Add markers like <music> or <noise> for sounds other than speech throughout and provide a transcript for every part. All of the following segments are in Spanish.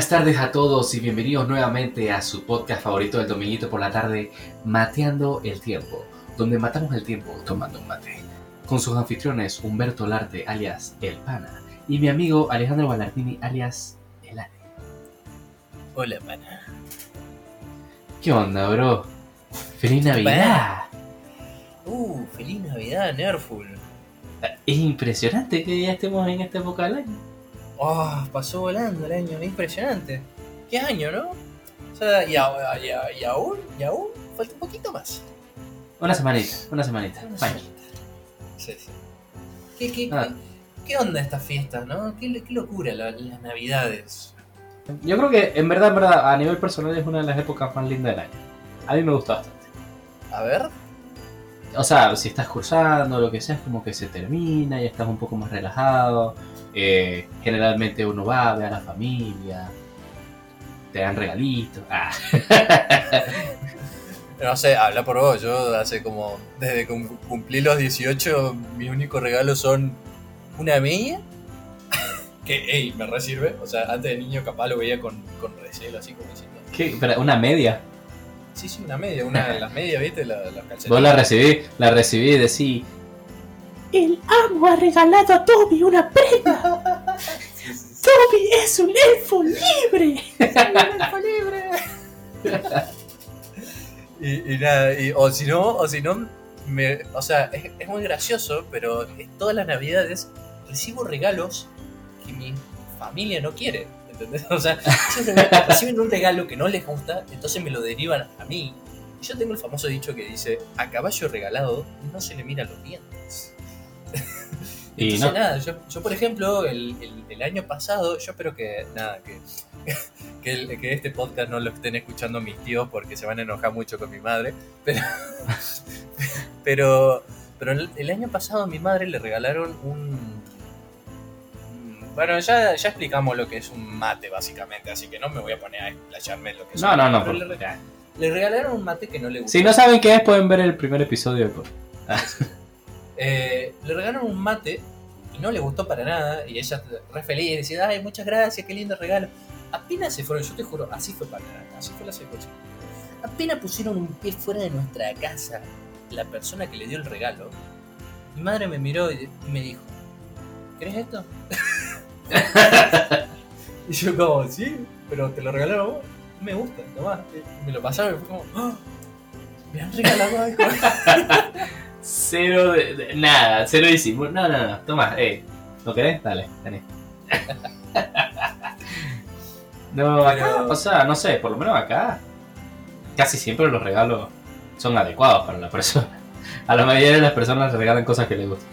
Buenas tardes a todos y bienvenidos nuevamente a su podcast favorito del dominguito por la tarde, Mateando el Tiempo, donde matamos el tiempo tomando un mate. Con sus anfitriones Humberto Larte, alias El Pana, y mi amigo Alejandro Ballardini, alias El Ale. Hola, pana. ¿Qué onda, bro? ¡Feliz Navidad! Uh, feliz Navidad, Nerful. Es impresionante que ya estemos en esta época del año. Oh, pasó volando el año, impresionante. ¿Qué año, no? O sea, y, a- y a- y aún, y aún, falta un poquito más. Una semanita, una semanita. Una semanita. Sí, sí. ¿Qué, qué, Ah. qué, qué onda estas fiestas, no? ¿Qué, qué locura la- las navidades? Yo creo que en verdad, en verdad, a nivel personal es una de las épocas más lindas del año. A mí me gusta bastante. A ver. O sea, si estás cursando, lo que sea, es como que se termina y estás un poco más relajado. Eh, generalmente uno va, ve a la familia, te dan regalitos. Ah. <laughs> No sé, habla por vos. Yo hace como. Desde que cum- cumplí los 18, mis únicos regalos son una media. <laughs> que, hey, me resirve. O sea, antes de niño capaz lo veía con, con recelo, así como diciendo. ¿Qué? ¿Una media? Sí, sí, una media, una de las medias, ¿viste? La-. Vos la recibí, la recibí y decí, El amo ha regalado a Toby una prenda. Sí, sí, sí. Toby es un elfo libre. <laughs> Y, nada, o si no, o si no, me, o sea, es, es muy gracioso, pero es- todas las navidades recibo regalos que mi familia no quiere, ¿entendés? O sea, <laughs> reciben un regalo que no les gusta, entonces me lo derivan a mí. Y yo tengo el famoso dicho que dice, a caballo regalado no se le mira los dientes. Y Entonces, no. nada, yo, yo, por ejemplo, el, el- el año pasado, yo espero que, nada, que, <laughs> que, el- que este podcast no lo estén escuchando mis tíos porque se van a enojar mucho con mi madre, pero, <laughs> pero, pero el, año pasado a mi madre le regalaron un... Bueno, ya, ya explicamos lo que es un mate, básicamente, así que no me voy a poner a explayarme en lo que es no, un no, mate, no. por- le, regalaron un mate que no le gustó. Si no saben qué es, pueden ver el primer episodio. de. <laughs> Eh, le regalaron un mate y no le gustó para nada. Y ella re feliz, decía, ay, muchas gracias, qué lindo regalo. Apenas se fueron, yo te juro, así fue para así fue la secuencia. Apenas pusieron un pie fuera de nuestra casa, la persona que le dio el regalo, mi madre me miró y, me dijo, ¿querés esto? <laughs> y yo como, sí, pero te lo regalaron vos, me gusta, tomá. Y me lo pasaron y fue como, "Ah, me han regalado algo. <laughs> Cero de, de- nada, cero disimulo. No, no, no. Toma, eh. ¿Lo querés? Dale, dale. <laughs> no, acá, o sea, no sé, por lo menos acá. Casi siempre los regalos son adecuados para la persona. A la mayoría de las personas les regalan cosas que les gustan.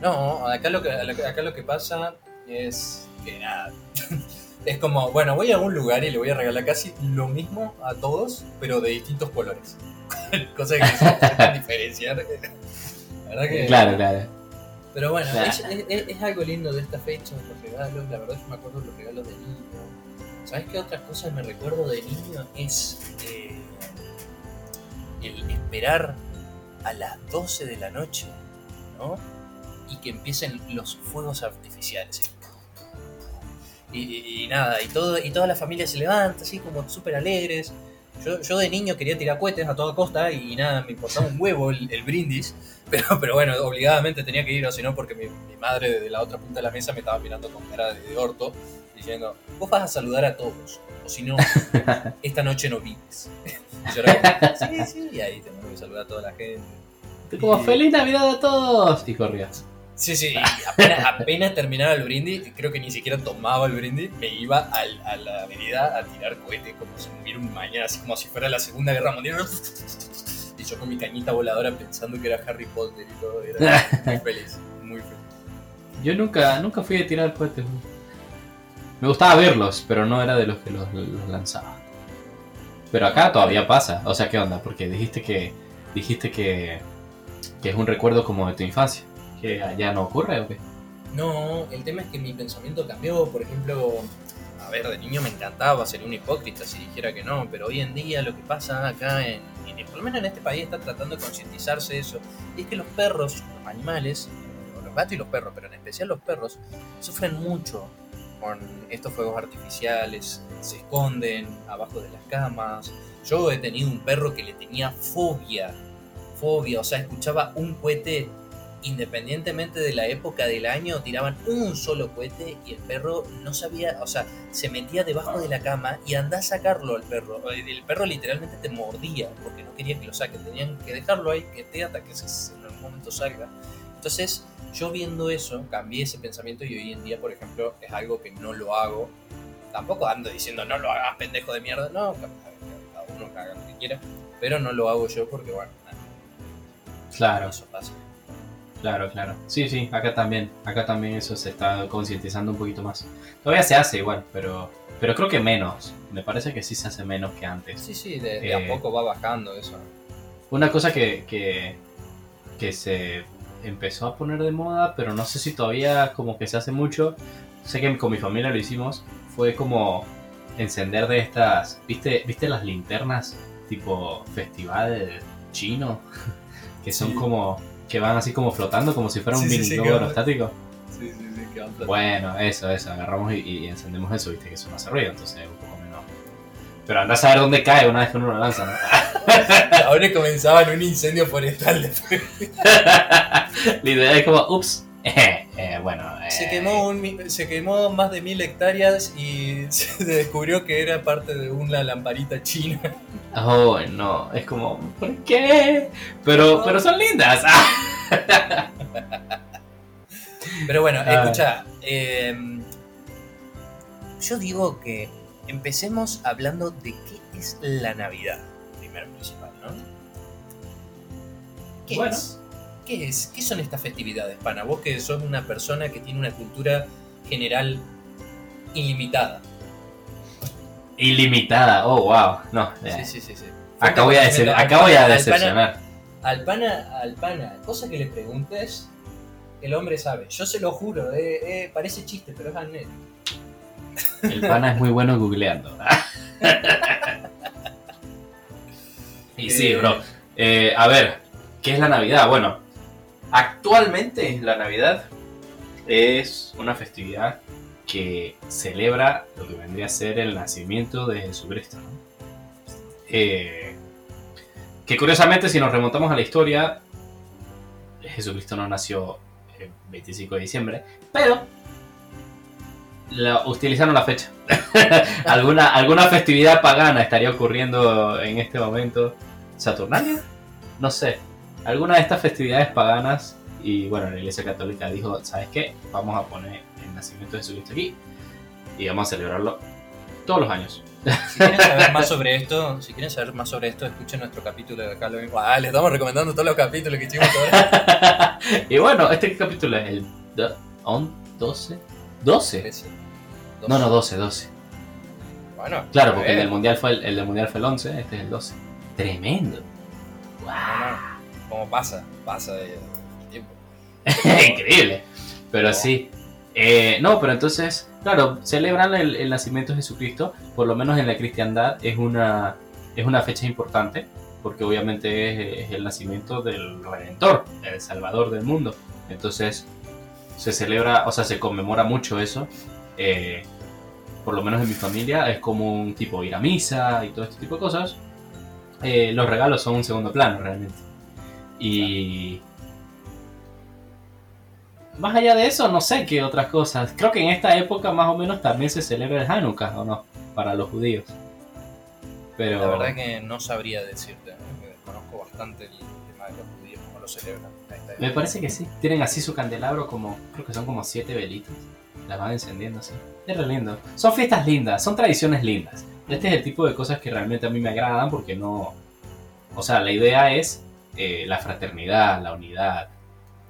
No, acá lo que, acá lo que pasa es que nada. Es como, bueno, voy a algún lugar y le voy a regalar casi lo mismo a todos, pero de distintos colores. <laughs> Cosa que se <laughs> diferenciar. La verdad que. Claro, claro. Pero bueno, Claro. es, es- es- es algo lindo de esta fecha, los regalos. La verdad, yo me acuerdo de los regalos de niño. ¿Sabes qué otra cosa me recuerdo de niño? Es eh, el esperar a las 12 de la noche, ¿no? Y que empiecen los fuegos artificiales. Y, nada, y, todo, y toda la familia se levanta, así como súper alegres. Yo, yo de niño quería tirar cohetes a toda costa y nada, me importaba un huevo el, el brindis. <laughs> Pero, pero bueno, obligadamente tenía que ir, o si no, porque mi, mi madre desde la otra punta de la mesa me estaba mirando con cara de, de orto, diciendo, vos vas a saludar a todos, o si no, <laughs> esta noche no vives. <laughs> Y yo era como, sí, sí, y ahí tengo que saludar a toda la gente. Como feliz Navidad a todos. Y corrías. Sí, sí, apenas, apenas terminaba el brindis, creo que ni siquiera tomaba el brindis, me iba al- a la avenida a tirar cohetes como si hubiera un mañana, así como si fuera la Segunda Guerra Mundial. Y yo con mi cañita voladora pensando que era Harry Potter y todo, era muy feliz, muy feliz. Yo nunca, nunca fui a tirar cohetes. Me gustaba verlos, pero no era de los que los, los lanzaba. Pero acá todavía pasa. O sea, ¿qué onda? Porque dijiste que dijiste que, que es un recuerdo como de tu infancia. ¿Que ya no ocurre o qué? No, el tema es que mi pensamiento cambió, por ejemplo, a ver, de niño me encantaba, sería un hipócrita si dijera que no, pero hoy en día lo que pasa acá, en, por lo menos en este país, está tratando de concientizarse eso, y es que los perros, los animales, los gatos y los perros, pero en especial los perros, sufren mucho con estos fuegos artificiales, se esconden abajo de las camas. Yo he tenido un perro que le tenía fobia, fobia, o sea, escuchaba un cohete independientemente de la época del año, tiraban un solo cohete y el perro no sabía, o sea, se metía debajo de la cama y andá a sacarlo al perro. El perro literalmente te mordía porque no quería que lo saquen, tenían que dejarlo ahí, que te hasta que en algún momento salga. Entonces, yo viendo eso, cambié ese pensamiento y hoy en día, por ejemplo, es algo que no lo hago. Tampoco ando diciendo no lo hagas, pendejo de mierda. No, cada cada uno que haga lo que quiera. Pero no lo hago yo porque, bueno, nada, Claro, eso pasa. Claro, claro. Sí, sí, acá también. Acá también eso se está concientizando un poquito más. Todavía se hace igual, pero, pero creo que menos. Me parece que sí se hace menos que antes. Sí, sí, de, de Eh, a poco va bajando eso. Una cosa que, que, que se empezó a poner de moda, pero no sé si todavía como que se hace mucho. Sé que con mi familia lo hicimos. Fue como encender de estas. ¿Viste, ¿viste las linternas tipo festival chino? <laughs> que son Sí. como. Que van así como flotando, como si fuera un mini globo aerostático. Sí, sí, sí, que van Bueno, eso, eso, agarramos y, y encendemos eso, viste que eso no hace ruido, entonces es un poco menos. Pero anda a saber dónde cae una vez que uno lo lanza, ¿no? <laughs> Ahora comenzaba en un incendio forestal después. <laughs> La idea es como, ups, <laughs> eh, bueno. eh, Se quemó, un se quemó más de mil hectáreas y <laughs> se descubrió que era parte de una lamparita china. Oh, no, es como, ¿por qué? Pero, pero son lindas. ah. <laughs> Pero bueno, Ah. escucha, em, yo digo que empecemos hablando de qué es la Navidad, primero principal, ¿no? ¿Qué Bueno. es? ¿Qué es? ¿Qué son estas festividades, pana? Vos que sos una persona que tiene una cultura general ilimitada. Ilimitada, oh, wow. No, eh, Sí, sí, sí, sí. acá, voy a decep- acá voy a Al pana- decepcionar. Al pana, al pana, cosa que le preguntes, el hombre sabe. Yo se lo juro, eh, eh, parece chiste, pero es al. El pana es muy bueno googleando. <laughs> y sí, bro. A ver, ¿qué es la Navidad? Bueno, actualmente la Navidad es una festividad que celebra lo que vendría a ser el nacimiento de Jesucristo. ¿no? Eh, que curiosamente, si nos remontamos a la historia, Jesucristo no nació el 25 de diciembre, pero la- utilizaron la fecha. <laughs> ¿Alguna, ¿Alguna festividad pagana estaría ocurriendo en este momento? ¿Saturnalia? No sé. Alguna de estas festividades paganas. Y bueno, la Iglesia Católica dijo: ¿Sabes qué? Vamos a poner el nacimiento de Jesucristo aquí. Y vamos a celebrarlo todos los años. Si quieren saber más sobre esto, si quieren saber más sobre esto, escuchen nuestro capítulo de Halloween. Ah, les estamos recomendando todos los capítulos que hicimos ahora. <laughs> y bueno, este capítulo es el do- on- 12. 12. No, no, 12, 12. Bueno, Claro, porque el del mundial fue el, el del mundial fue el 11, este es el 12. Tremendo. no, no, Como pasa, pasa del tiempo. <laughs> Increíble. Pero sí. Eh, no, pero entonces, claro, celebran el, el nacimiento de Jesucristo, por lo menos en la cristiandad es una, es una fecha importante, porque obviamente es, es el nacimiento del Redentor, el Salvador del mundo. Entonces, se celebra, o sea, se conmemora mucho eso. eh, por lo menos en mi familia es como un tipo ir a misa y todo este tipo de cosas. Eh, los regalos son un segundo plano realmente. Y más allá de eso, no sé qué otras cosas. Creo que en esta época más o menos también se celebra el Hanukkah, ¿o no? Para los judíos. Pero La verdad que no sabría decirte, ¿eh? que desconozco bastante el tema de los judíos, cómo lo celebran. me parece que sí. Tienen así su candelabro como, creo que son como siete velitas. Las van encendiendo así. Es re lindo. Son fiestas lindas, son tradiciones lindas. Este es el tipo de cosas que realmente a mí me agradan porque no... O sea, la idea es eh, la fraternidad, la unidad,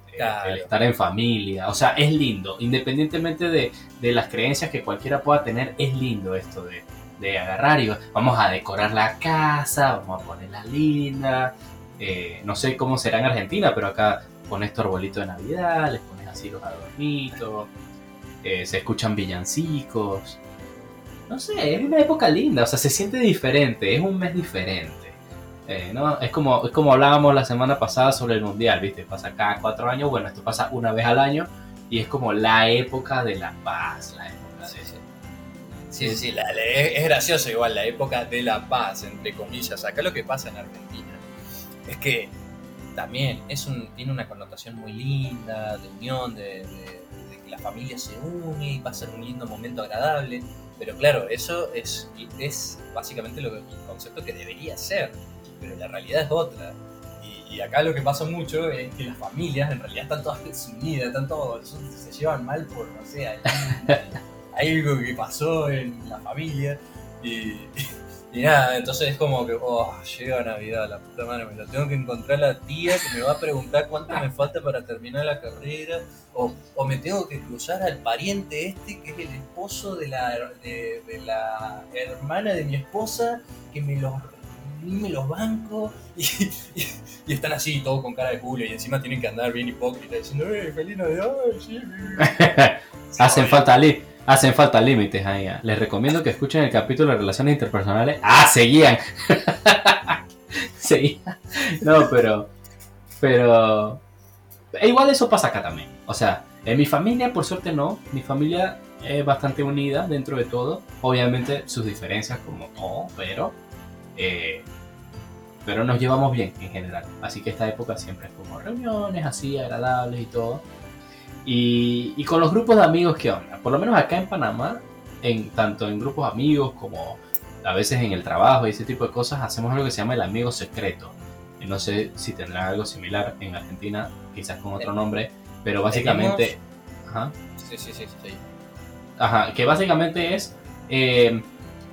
eh, Claro. el estar en familia. O sea, es lindo. Independientemente de, de las creencias que cualquiera pueda tener, es lindo esto de, de agarrar y vamos a decorar la casa, vamos a ponerla linda. Eh, no sé cómo será en Argentina, pero acá pones tu arbolito de Navidad, les pones así los adornitos, eh, se escuchan villancicos. No sé, es una época linda, o sea, se siente diferente, es un mes diferente. Eh, ¿no? es, como, es como hablábamos la semana pasada sobre el mundial, ¿viste? Pasa cada cuatro años, bueno, esto pasa una vez al año y es como la época de la paz, la época de, Sí, Sí, sí, sí, la- la- es, es gracioso igual la época de la paz, entre comillas. Acá lo que pasa en Argentina es que también es un, tiene una connotación muy linda, de unión, de, de- de que la familia se une y pasa un lindo momento agradable. Pero claro, eso es, es básicamente lo que, el concepto que debería ser, pero la realidad es otra. Y, acá lo que pasa mucho es que las familias en realidad están todas <laughs> desunidas, están todos, se llevan mal por, no sé, algo que pasó en la familia. <laughs> Y, nada, entonces es como que, oh, llega Navidad, la puta madre, me lo tengo que encontrar la tía que me va a preguntar cuánto me falta para terminar la carrera. O, me tengo que cruzar al pariente este que es el esposo de la, de, la hermana de mi esposa, que me los me los banco <laughs> y, y- y están así todos con cara de culo y encima tienen que andar bien hipócritas diciendo ¡Eh, feliz Navidad! sí". <laughs> hacen falta li- hacen falta límites ahí. ah. Les recomiendo que escuchen el capítulo de relaciones interpersonales. Ah, seguían. <laughs> seguían. No, pero pero e igual eso pasa acá también. O sea, en mi familia por suerte no. Mi familia es bastante unida dentro de todo. Obviamente sus diferencias como todo, pero eh, pero nos llevamos bien en general. Así que esta época siempre es como reuniones así agradables y todo. Y, y con los grupos de amigos, ¿qué onda? Por lo menos acá en Panamá, en, tanto en grupos amigos como a veces en el trabajo y ese tipo de cosas, hacemos algo que se llama el amigo secreto. Y no sé si tendrá algo similar en Argentina, quizás con otro nombre, pero básicamente... Ajá, Sí, sí, sí, sí. ajá, que básicamente es... eh,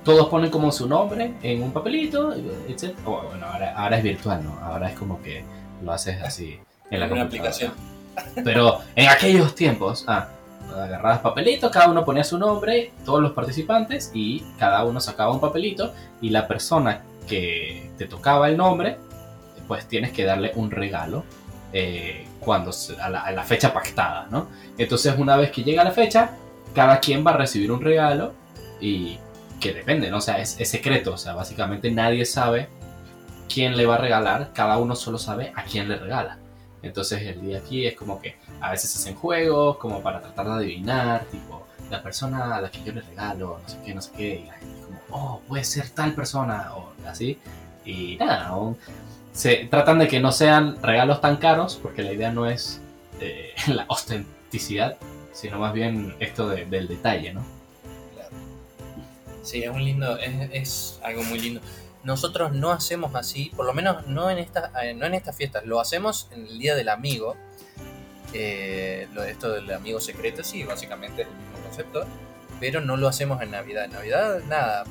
todos ponen como su nombre en un papelito, etc. O, bueno, ahora, ahora es virtual, ¿no? Ahora es como que lo haces así en la una aplicación. Pero en aquellos tiempos, ah, agarrabas papelito, cada uno ponía su nombre, todos los participantes, y cada uno sacaba un papelito, y la persona que te tocaba el nombre, pues tienes que darle un regalo eh, cuando a la, a la fecha pactada, ¿no? Entonces una vez que llega la fecha, cada quien va a recibir un regalo y que depende, ¿no? O sea, es, secreto, o sea, básicamente nadie sabe quién le va a regalar, cada uno solo sabe a quién le regala. Entonces el día aquí es como que a veces se hacen juegos como para tratar de adivinar, tipo, la persona a la que yo le regalo, no sé qué, no sé qué, y la gente es como, oh, puede ser tal persona, o así. Y nada, aún se tratan de que no sean regalos tan caros, porque la idea no es eh, <laughs> la ostenticidad, sino más bien esto de- del detalle, ¿no? Sí, es un lindo, es, es algo muy lindo. Nosotros no hacemos así, por lo menos no en estas, eh, no en estas fiestas, lo hacemos en el día del amigo. Eh, lo de esto del amigo secreto, sí, básicamente es el mismo concepto, pero no lo hacemos en Navidad. En Navidad, nada.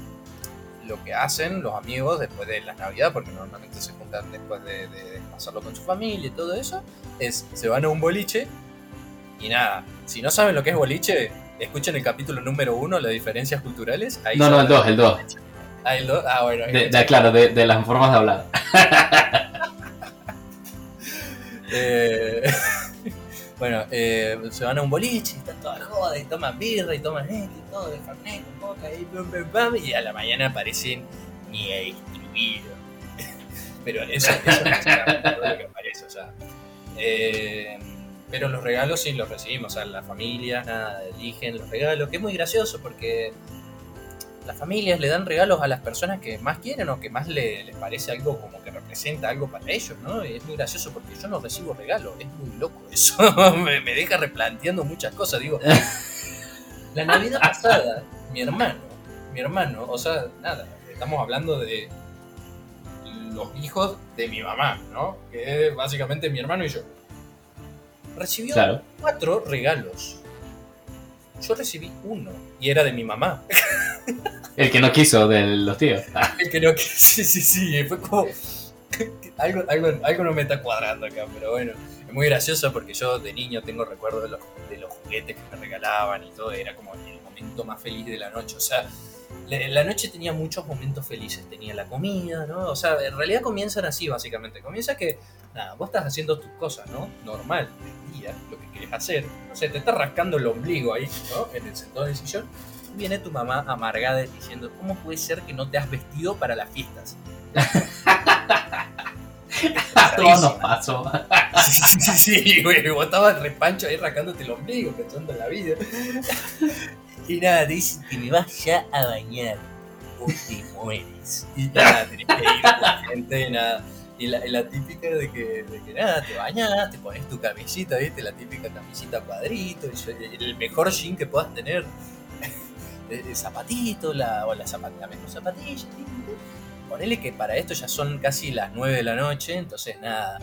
Lo que hacen los amigos después de la Navidad, porque normalmente se juntan después de, de- de pasarlo con su familia y todo eso, es se van a un boliche y nada. Si no saben lo que es boliche, escuchen el capítulo número uno, las diferencias culturales. Ahí No, no, el sabrán. 2, el 2. Ah, el dos. Ah, bueno. De, de- claro, de, de las formas de hablar. <laughs> Eh, <laughs> bueno, eh, se van a un boliche, están todas jodas, y toman birra, y toman esto, y todo, de con coca, y pum, pum, pum, y a la mañana aparecen ni a distribuido. <laughs> Pero eso, eso es básicamente todo lo que aparece, o sea. Eh, pero los regalos sí los recibimos, o sea, las familias, nada, eligen los regalos, que es muy gracioso porque las familias le dan regalos a las personas que más quieren o que más le- les parece algo como que representa algo para ellos, ¿no? Y es muy gracioso porque yo no recibo regalos, es muy loco <laughs> eso, me, me deja replanteando muchas cosas, digo. <laughs> La Navidad pasada, mi hermano, mi hermano, o sea, nada, estamos hablando de los hijos de mi mamá, ¿no? Que es básicamente mi hermano y yo. Recibió Claro. cuatro regalos. Yo recibí uno y era de mi mamá. <laughs> El que no quiso de los tíos. <laughs> Creo que sí, sí, sí. Fue como. <laughs> Algo, algo, algo no me está cuadrando acá, pero bueno. Es muy gracioso porque yo de niño tengo recuerdos de los, de los juguetes que me regalaban y todo. Era como el momento más feliz de la noche. O sea, la, noche tenía muchos momentos felices. Tenía la comida, ¿no? O sea, en realidad comienzan así, básicamente. Comienza que, nada, vos estás haciendo tus cosas, ¿no? Normal, del día, lo que querés hacer. No sé, te está rascando el ombligo ahí, ¿no? En el sentado del sillón viene tu mamá amargada diciendo, ¿cómo puede ser que no te has vestido para las fiestas? <laughs> A todos nos pasó. Sí, sí, sí, sí, güey, vos estabas repancho ahí rascándote el ombligo, pensando en la vida. Y nada, te dicen que me vas ya a bañar o te mueres. Y nada, tenés que ir con la gente, nada. Y la, típica de que, nada, te bañas, te pones tu camisita, ¿viste? La típica camisita cuadrito, el mejor jean que puedas tener. <laughs> El, zapatito, la, o la, zapat, la mejor zapatilla. Ponele que para esto ya son casi las 9 de la noche, entonces nada,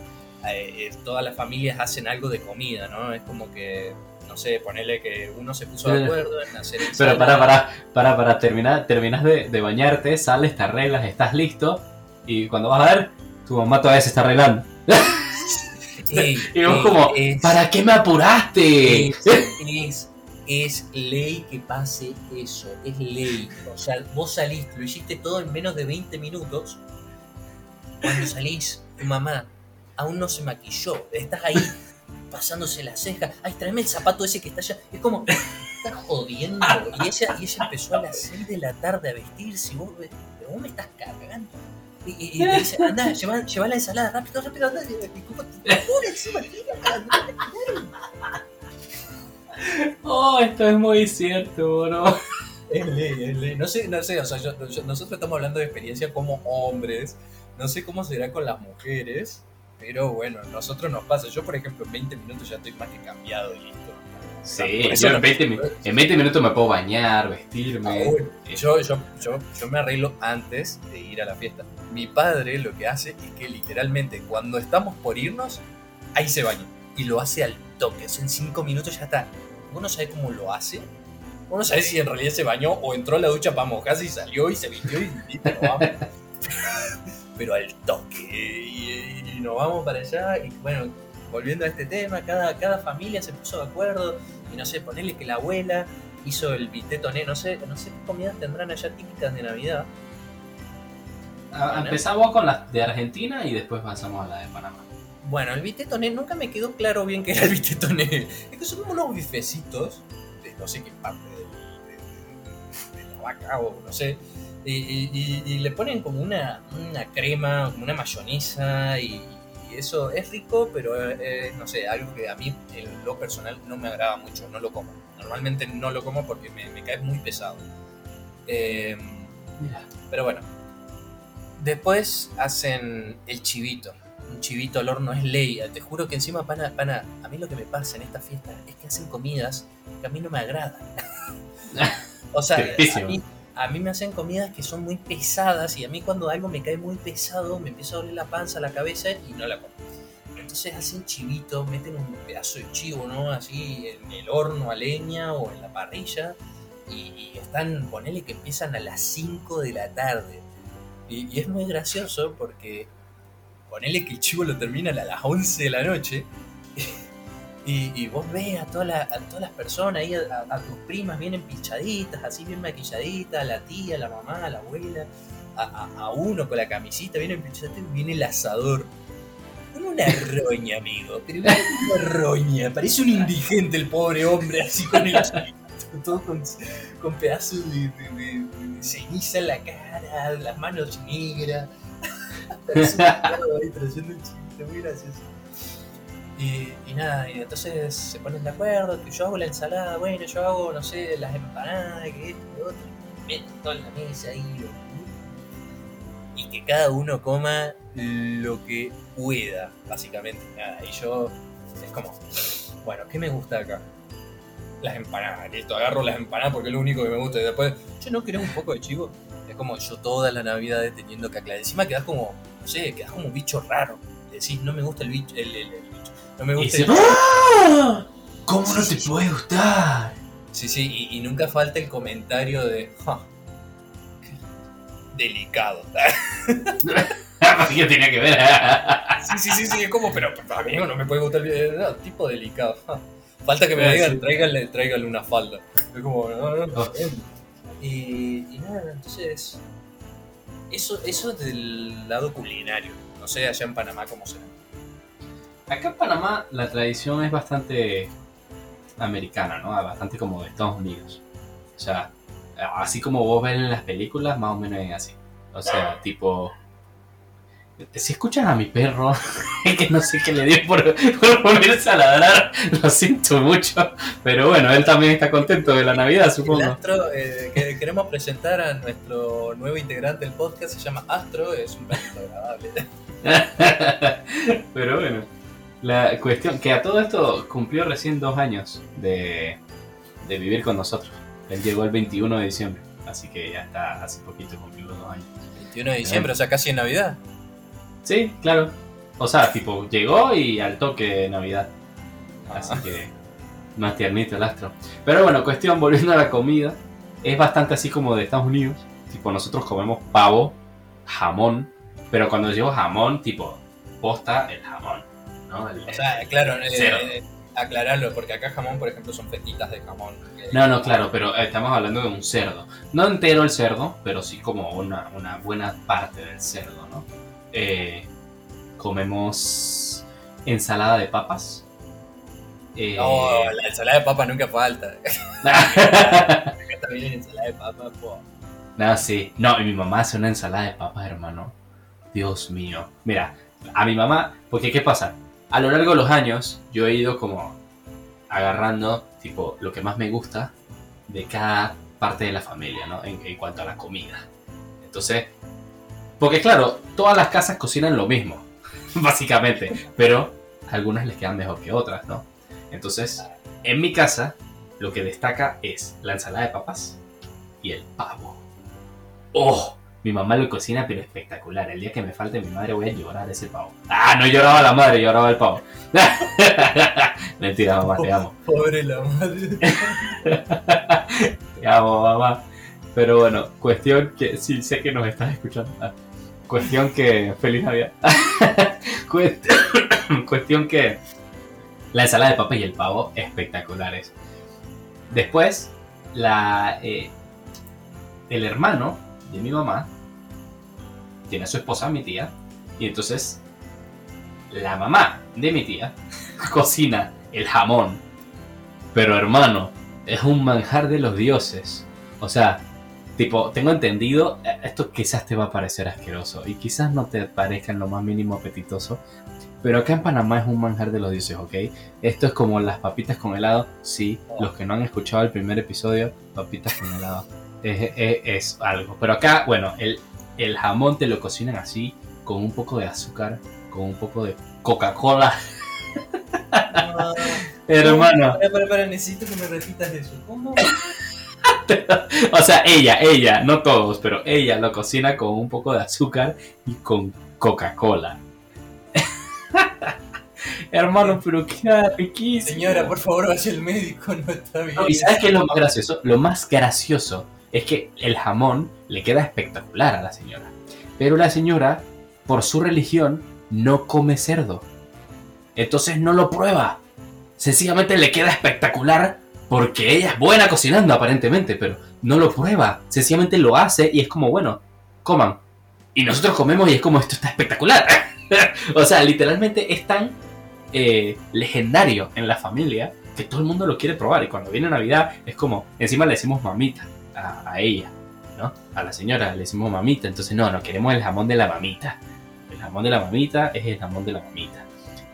eh, eh, todas las familias hacen algo de comida, ¿no? Es como que, no sé, ponele que uno se puso de acuerdo en hacer Pero ensalada. para, para, para, para terminar, terminas de, de bañarte, sales, te arreglas, estás listo. Y cuando vas a ver, tu mamá todavía se está arreglando. <laughs> Ey, <laughs> Y vos ey, como, es- ¿para qué me apuraste? es, <laughs> es, es ley que pase eso, es ley. O sea, vos saliste, lo hiciste todo en menos de 20 minutos. Cuando salís, tu mamá aún no se maquilló, estás ahí pasándose las cejas. Ay, tráeme el zapato ese que está allá. Es como, estás jodiendo. Y ella, y ella empezó a las 6 de la tarde a vestirse. Y vos, pero vos me estás cargando. Y, y- y te dice, anda, lleva, lleva la ensalada, rápido, rápido, anda. Y, y, ¿cómo te apura encima? Oh, esto es muy cierto, bro. Es ley, es ley. No sé, no sé, o sea, yo- yo- nosotros estamos hablando de experiencia como hombres. No sé cómo será con las mujeres, pero bueno, a nosotros nos pasa. Yo, por ejemplo, en 20 minutos ya estoy más que cambiado y listo. Sí, yo no- en 20, mi- en 20 minutos me puedo bañar, vestirme. Ah, bueno, yo, yo, yo, yo me arreglo antes de ir a la fiesta. Mi padre lo que hace es que literalmente cuando estamos por irnos, ahí se baña. Y lo hace al toque. O sea, en 5 minutos ya está. Vos no sabés cómo lo hace. Vos no sabés si en realidad se bañó o entró a la ducha para mojarse y salió y se vistió y listo, nos vamos. <laughs> Pero al toque. Y, y nos vamos para allá. Y bueno, volviendo a este tema, cada, cada familia se puso de acuerdo. Y no sé, ponerle que la abuela hizo el bistec toné, no sé, no sé qué comidas tendrán allá típicas de Navidad. Ah, Empezamos con las de Argentina y después pasamos a la de Panamá. Bueno, el bistec toné nunca me quedó claro bien qué era el bistec toné. Es que son como unos bifecitos de no sé qué parte de, de- de la vaca o no sé. Y, y- y- y le ponen como una, una crema, como una mayonesa y, y eso es rico, pero es, no sé, algo que a mí en lo personal no me agrada mucho, no lo como. Normalmente no lo como porque me, me cae muy pesado. Eh, pero bueno. Después hacen el chivito. Un chivito al horno es ley. Te juro que encima, pana, pana, a mí lo que me pasa en esta fiesta es que hacen comidas que a mí no me agradan. <laughs> o sea, a mí, a mí me hacen comidas que son muy pesadas y a mí cuando algo me cae muy pesado me empieza a doler la panza, la cabeza y no la como. Entonces hacen chivito, meten un pedazo de chivo, ¿no? Así en el horno a leña o en la parrilla y, y están, ponele que empiezan a las 5 de la tarde. Y, y es muy gracioso porque ponele que el chivo lo terminan a las 11 de la noche y, y vos ves a, toda la- a todas las personas ahí, a, tus primas bien empinchaditas, así bien maquilladitas, a la tía, a la mamá, a la abuela, a, uno con la camisita bien empinchadita y viene el asador. Una roña, amigo, pero una roña, parece un indigente el pobre hombre así con el todo con, con pedazos de, de- de- de ceniza en la cara, las manos negras. <laughs> Parece un <laughs> ahí trayendo el chivito, muy gracioso. Y, nada, y entonces se ponen de acuerdo, que yo hago la ensalada, bueno, yo hago, no sé, las empanadas, que esto, lo otro, y meten todo en la mesa ahí. Y que cada uno coma lo que pueda, básicamente. Nada, y yo, es como, bueno, ¿qué me gusta acá? Las empanadas, listo, agarro las empanadas porque es lo único que me gusta. Y después, yo no querés un poco de chivo. Es como yo toda la Navidad teniendo que aclarar. Encima quedás como, no sé, quedás como un bicho raro. Decís, no me gusta el bicho, el, el- el. No me Y gusta dice, el ¡Ah! ¿Cómo no te puede gustar? Sí, sí, y, y nunca falta el comentario de, "Ja, qué delicado. <laughs> Así que tenía que ver. <laughs> Sí, sí, sí, sí, es como, pero amigo, no me puede gustar el video. No, tipo delicado. ja. Falta que me Ah, digan, sí. tráiganle, tráiganle una falda. Es como, no, no, no. Oh. Y, y nada, entonces. Eso, eso del lado culinario. No sé allá en Panamá cómo será. Acá en Panamá la tradición es bastante americana, ¿no? Bastante como de Estados Unidos. O sea, así como vos ves en las películas, más o menos es así. O sea, tipo... Si escuchas a mi perro, <laughs> que no sé qué le dio por, por ponerse a ladrar, lo siento mucho. Pero bueno, él también está contento de la Navidad, El supongo. Astro, eh, que queremos presentar a nuestro nuevo integrante del podcast, se llama Astro, es un perrito agradable. <laughs> Pero bueno, la cuestión que a todo esto cumplió recién dos años de, de vivir con nosotros. Él llegó el 21 de diciembre, así que ya está hace poquito cumplió los dos años. 21 de diciembre, o sea, casi en Navidad. Sí, claro. O sea, tipo, llegó y al toque de Navidad. Así Ah. que más tiernito el astro. Pero bueno, cuestión, volviendo a la comida, es bastante así como de Estados Unidos. Tipo, nosotros comemos pavo, jamón, pero cuando digo jamón, tipo, posta el jamón. ¿No? El- O sea, claro, eh, eh, aclararlo, porque acá jamón, por ejemplo, son fetitas de jamón. No, no, claro, pero estamos hablando de un cerdo. No entero el cerdo, pero sí como una, una buena parte del cerdo, ¿no? Eh, comemos ensalada de papas. Eh, No, la ensalada de papa nunca falta. <laughs> También ensalada de papa, po. no, sí. No, y mi mamá hace una ensalada de papas, hermano. Dios mío. Mira, a mi mamá, porque ¿qué pasa? A lo largo de los años, yo he ido como agarrando, tipo, lo que más me gusta de cada parte de la familia, ¿no? En, cuanto a la comida. Entonces, porque claro, todas las casas cocinan lo mismo, <laughs> básicamente, pero algunas les quedan mejor que otras, ¿no? Entonces, en mi casa, lo que destaca es la ensalada de papas y el pavo. ¡Oh! Mi mamá lo cocina, pero espectacular. El día que me falte mi madre voy a llorar ese pavo. ¡Ah! No lloraba la madre, lloraba el pavo. <laughs> Mentira, mamá, te amo. <laughs> Pobre la madre. <laughs> Te amo, mamá. Pero bueno, cuestión que. Sí, sé que nos estás escuchando. Ah, Cuestión que. Feliz Navidad. Cuest- <coughs> Cuestión que. La ensalada de papa y el pavo, espectaculares. Después, la. eh, el hermano de mi mamá tiene a su esposa, mi tía. Y entonces. La mamá de mi tía <laughs> cocina el jamón. Pero hermano, es un manjar de los dioses. O sea, tipo, tengo entendido, eh, esto quizás te va a parecer asqueroso y quizás no te parezca en lo más mínimo apetitoso, pero acá en Panamá es un manjar de los dioses, ¿ok? Esto es como las papitas con helado, sí, los que no han escuchado el primer episodio, papitas con helado, es, es- es algo. Pero acá, bueno, el, el jamón te lo cocinan así, con un poco de azúcar, con un poco de Coca-Cola. <laughs> Ah, Hermano, necesito que me repitas eso. ¿Cómo? <laughs> O sea, ella, ella, no todos, pero ella lo cocina con un poco de azúcar y con Coca-Cola. <laughs> Hermano, pero queda riquísimo. Señora, por favor, vaya al médico, no está bien. No, ¿Y sabes qué es lo más gracioso? Lo más gracioso es que el jamón le queda espectacular a la señora. Pero la señora, por su religión, no come cerdo. Entonces no lo prueba. Sencillamente le queda espectacular porque ella es buena cocinando aparentemente, pero no lo prueba. Sencillamente lo hace y es como, bueno, coman. Y nosotros comemos y es como, esto está espectacular. <laughs> o sea, literalmente es tan eh, legendario en la familia que todo el mundo lo quiere probar. Y cuando viene Navidad es como, encima le decimos mamita a, a ella, ¿no? A la señora le decimos mamita. Entonces, no, no queremos el jamón de la mamita. El jamón de la mamita es el jamón de la mamita.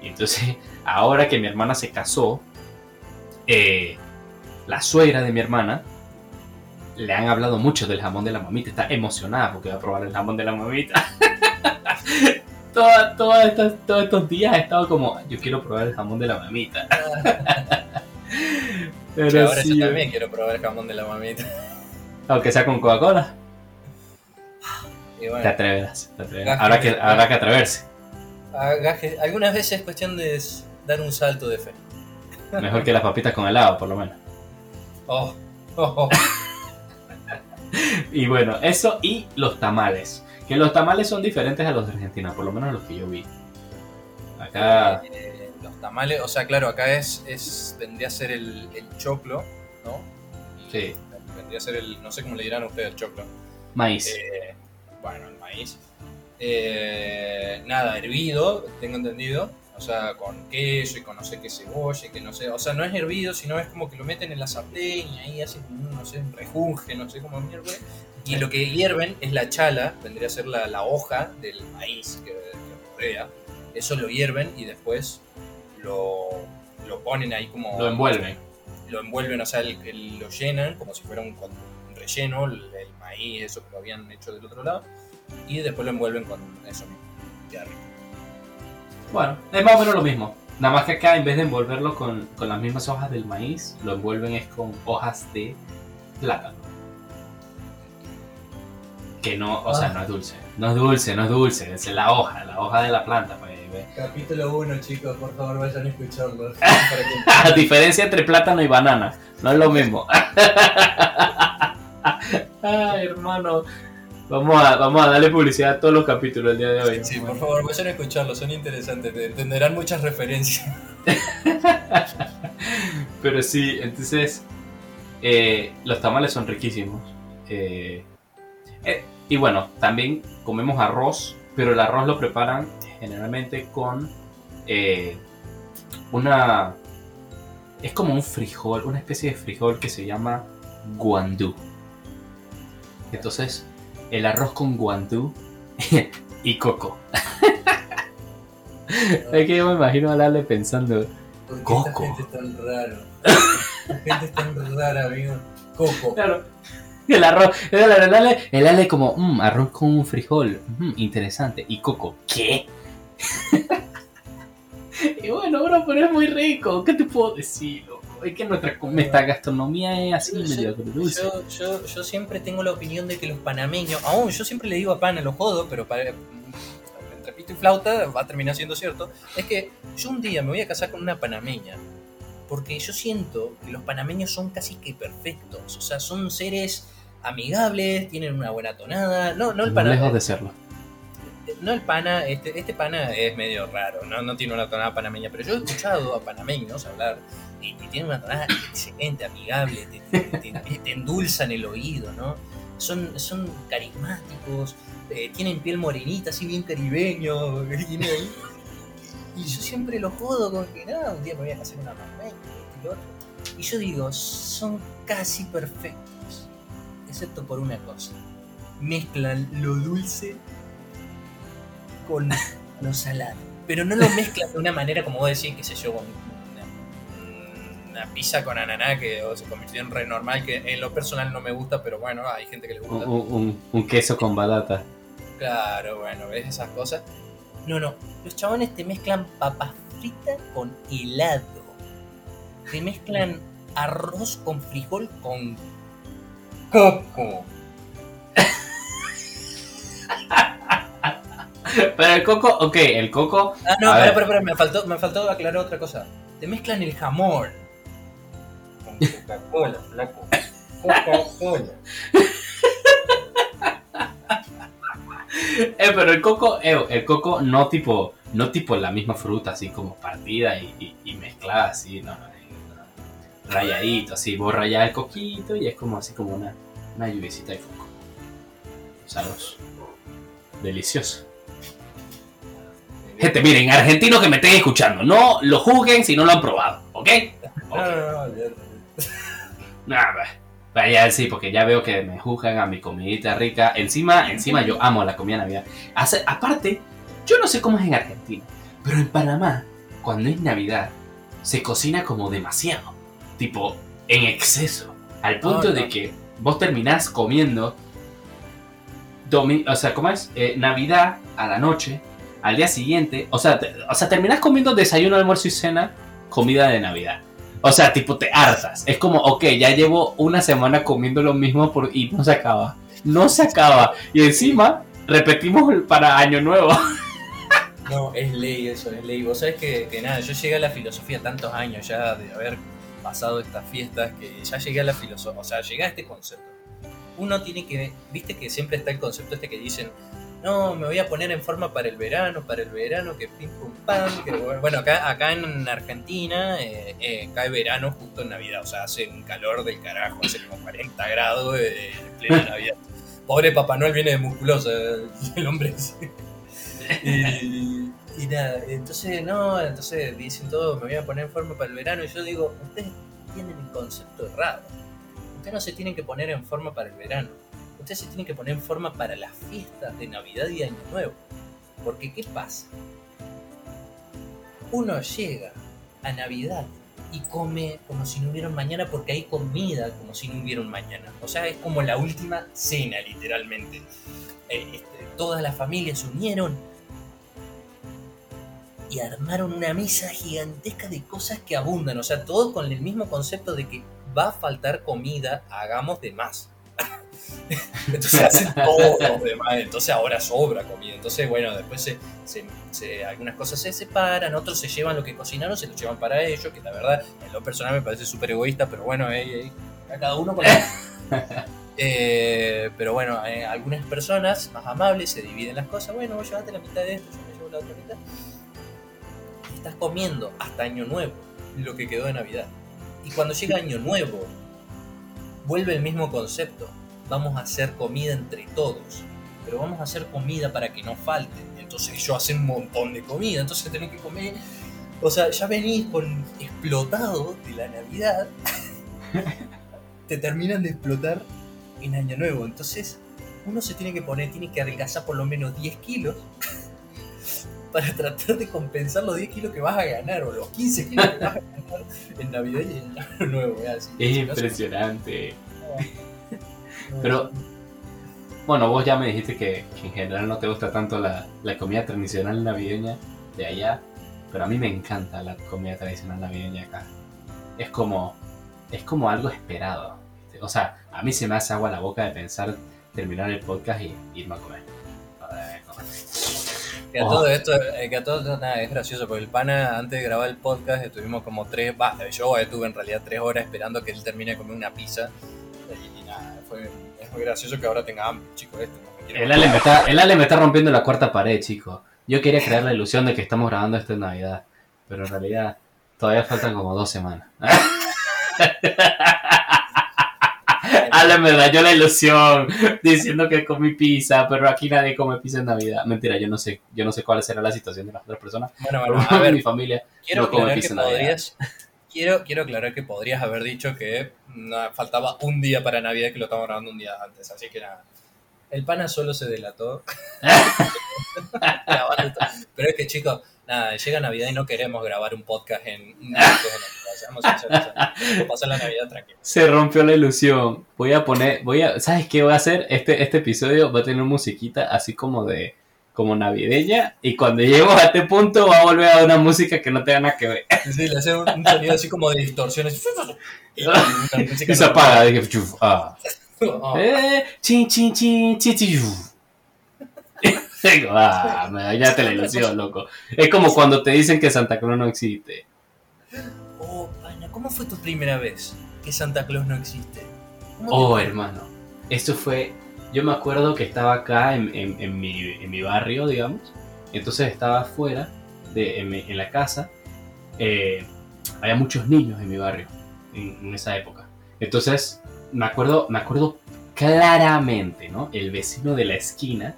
Y entonces, <laughs> ahora que mi hermana se casó, eh, la suegra de mi hermana le han hablado mucho del jamón de la mamita. Está emocionada porque va a probar el jamón de la mamita. <laughs> Toda- toda estas- todos estos días ha estado como, yo quiero probar el jamón de la mamita. <laughs> Pero Sí, ahora sí, yo también quiero probar el jamón de la mamita. Aunque sea con Coca-Cola, te atreverás. te atreverás. Gajes. Habrá, que, habrá que atreverse. agaje- algunas veces es cuestión de dar un salto de fe. Mejor que las papitas con helado, por lo menos. Oh, oh, oh. <laughs> Y bueno, eso y los tamales. Que los tamales son diferentes a los de Argentina, por lo menos los que yo vi. Acá, Eh, los tamales, o sea, claro, acá es, es vendría a ser el, el choclo, ¿no? Sí. Vendría a ser el, no sé cómo le dirán a ustedes el choclo. maíz. Eh, bueno, el maíz. Eh, nada, hervido, tengo entendido. O sea, con queso y con no sé qué cebolla y que no sé. O sea, no es hervido, sino es como que lo meten en la sartén y ahí hacen como un, no sé, un rejunje, no sé cómo mierda. Y lo que hierven es la chala, vendría a ser la, la hoja del maíz que, Corea, eso lo hierven y después lo, lo ponen ahí como... Lo envuelven. Lo envuelven, o sea, el- el- lo llenan como si fuera un, un relleno, el, maíz, eso que lo habían hecho del otro lado, y después lo envuelven con eso mismo. Queda rico. Bueno, es más o menos lo mismo. Nada más que acá en vez de envolverlo con, con las mismas hojas del maíz, lo envuelven es con hojas de plátano. Que no, o sea, no es dulce. No es dulce, no es dulce, es la hoja, la hoja de la planta. Capítulo 1, chicos, por favor vayan a escucharlo. <laughs> La diferencia entre plátano y banana no es lo mismo. <laughs> Ay, hermano. Vamos a, vamos a darle publicidad a todos los capítulos del día de hoy. Sí, por favor, vayan a escucharlo, son interesantes, te entenderán muchas referencias. <laughs> Pero sí, entonces eh, los tamales son riquísimos. Eh, eh, y bueno, también comemos arroz, pero el arroz lo preparan generalmente con eh, una... Es como un frijol, una especie de frijol que se llama guandú. Entonces, el arroz con guandú <laughs> y coco. <laughs> Es que yo me imagino a Lale pensando, ¿Por qué Coco. esta gente es tan raro? La <laughs> gente es tan rara, amigo. Coco. Claro. El arroz, el ale, el ale como, "Mm, arroz con un frijol, mm, interesante. Y coco, ¿qué? <laughs> y bueno, bro, pero es muy rico, ¿qué te puedo decir? loco? Es que nuestra, nuestra gastronomía es así, Yo- medio dulce. Yo, yo, yo siempre tengo la opinión de que los panameños, aún yo siempre le digo a pana, lo jodo, pero para, entre pito y flauta va a terminar siendo cierto, es que yo un día me voy a casar con una panameña, porque yo siento que los panameños son casi que perfectos, o sea, son seres amigables, tienen una buena tonada, no, no el No pana, lejos de serlo. No el pana, este, este pana es medio raro, no, no tiene una tonada panameña, pero yo he escuchado a panameños hablar y, y tienen una tonada excelente, amigable, te, endulzan el oído, ¿no? Son, son carismáticos, eh, tienen piel morenita, así bien caribeño, y, yo siempre los jodo con que, no, un día me voy a con una panameña, y otro. Y yo digo, son casi perfectos, excepto por una cosa. Mezclan lo dulce con lo salado. Pero no lo mezclan de una manera como vos decís, qué sé yo, con una, una pizza con ananá que o, se convirtió en re normal, que en lo personal no me gusta, pero bueno, hay gente que le gusta. un- un- un queso con batata. Claro, bueno, ves esas cosas. No, no, los chabones te mezclan papas fritas con helado. Te mezclan arroz con frijol con coco. Pero el coco, ok, el coco. Ah, no, ver. espera, espera, me faltó, me faltó aclarar otra cosa. Te mezclan el jamón con Coca-Cola, flaco. Coca-Cola. <laughs> Eh, pero el coco, eh, el coco no tipo, no tipo la misma fruta, así como partida y, y- y mezclada así, no, no, no, rayadito, así, vos rayás el coquito y es como así como una, una lluviecita de coco. Sabroso. Delicioso. Gente, miren, argentinos que me estén escuchando, no lo juzguen si no lo han probado, ¿ok? <laughs> No, no, no, olvídate. <laughs> Nah, bah, bah, ya sí, porque ya veo que me juzgan a mi comidita rica. Encima, encima yo amo la comida navidad. Hace- aparte, yo no sé cómo es en Argentina, pero en Panamá, cuando es Navidad, se cocina como demasiado. Tipo, en exceso. Al punto No, de no. que vos terminás comiendo. o sea, ¿cómo es? Eh, Navidad a la noche, al día siguiente. O sea, te- o sea, terminás comiendo desayuno, almuerzo y cena, comida de Navidad. O sea, tipo, te hartas. Es como, ok, ya llevo una semana comiendo lo mismo por... y no se acaba. No se acaba. Y encima, repetimos para Año Nuevo. <laughs> No, es ley eso, es ley. Vos sabés que, que nada, yo llegué a la filosofía tantos años ya de haber pasado estas fiestas que ya llegué a la filosofía, o sea, llegué a este concepto. Uno tiene que, viste que siempre está el concepto este que dicen, no, me voy a poner en forma para el verano, para el verano, que pim pum pam. Que, bueno, acá, acá en Argentina eh, eh, cae verano justo en Navidad, o sea, hace un calor del carajo, hace como 40 grados eh, en plena <laughs> Navidad. Pobre Papá Noel viene de musculosa, el hombre. Y, y nada, entonces, no, entonces dicen todo, me voy a poner en forma para el verano. Y yo digo, ustedes tienen el concepto errado. Ustedes no se tienen que poner en forma para el verano. Ustedes se tienen que poner en forma para las fiestas de Navidad y Año Nuevo. Porque, ¿qué pasa? Uno llega a Navidad y come como si no hubiera mañana porque hay comida como si no hubiera mañana. O sea, es como la última cena, literalmente. Eh, este, todas las familias se unieron y armaron una mesa gigantesca de cosas que abundan. O sea, todo con el mismo concepto de que va a faltar comida, hagamos de más. <laughs> Entonces hacen todo de más, entonces ahora sobra comida. Entonces, bueno, después se, se- se- algunas cosas se separan, otros se llevan lo que cocinaron, se lo llevan para ellos, que la verdad, en lo personal me parece súper egoísta, pero bueno, eh, eh, a cada uno con la- <laughs> Eh, pero bueno, eh, algunas personas más amables se dividen las cosas. Bueno, vos llevate la mitad de esto, yo me llevo la otra mitad. Y estás comiendo hasta Año Nuevo lo que quedó de Navidad. Y cuando llega Año Nuevo, vuelve el mismo concepto. Vamos a hacer comida entre todos. Pero vamos a hacer comida para que no falte. Entonces ellos hacen un montón de comida. Entonces tenés que comer. O sea, ya venís con explotado de la Navidad. <laughs> Te terminan de explotar en Año Nuevo. Entonces, uno se tiene que poner, tiene que adelgazar por lo menos 10 kilos <laughs> para tratar de compensar los 10 kilos que vas a ganar o los 15 kilos que vas a ganar en Navidad y en Año Nuevo. ¿eh? Así, Es impresionante. <laughs> Pero- Bueno, vos ya me dijiste que, que en general no te gusta tanto la, la comida tradicional navideña de allá, pero a mí me encanta la comida tradicional navideña acá. Es como, es como algo esperado. ¿viste? O sea, a mí se me hace agua la boca de pensar terminar el podcast y irme a comer. Que a Oh. todo esto, eh, que a todo esto, nada, es gracioso, porque el pana, antes de grabar el podcast, estuvimos como tres, va, yo estuve en realidad tres horas esperando que él termine de comer una pizza. Fue, es muy gracioso que ahora tenga hambre, chico, este. no El Ale, me está, el Ale me está rompiendo la cuarta pared, chicos. Yo quería crear la ilusión de que estamos grabando esto en Navidad, pero en realidad todavía faltan como dos semanas. <laughs> Ale me dañó la ilusión diciendo que comí pizza, pero aquí nadie come pizza en Navidad. Mentira, yo no sé, yo no sé cuál será la situación de las otras personas. Bueno, bueno, a <laughs> ver, mi familia quiero no come aclarar que pizza en Navidad. podrías. <laughs> Quiero, quiero aclarar que podrías haber dicho que no, faltaba un día para Navidad que lo estamos grabando un día antes, así que nada. El pana solo se delató. <laughs> Pero es que chicos, nada, llega Navidad y no queremos grabar un podcast en pasar la Navidad tranquilo. Se rompió la ilusión. Voy a poner, voy a, ¿sabes qué voy a hacer? Este, este episodio va a tener musiquita así como de, como navideña. Y cuando lleguemos a este punto va a volver a una música que no tenga nada que ver. Sí, le hace un, un sonido así como de distorsiones. <laughs> Y se apaga. Dije, chuf, ah. <laughs> Oh, Eh, chin, chin, chin, chin, chin, <laughs> ah, me dañaste la ilusión, loco. Es como cuando te dicen que Santa Claus no existe. oh, pana, ¿cómo fue tu primera vez que Santa Claus no existe? ¿Cómo te Oh, hermano. Eso fue. Yo me acuerdo que estaba acá en, en- mi, en mi barrio, digamos. Entonces estaba afuera, de, en, la casa. eh, había muchos niños en mi barrio en, esa época. Entonces, me acuerdo, me acuerdo claramente, ¿no? El vecino de la esquina,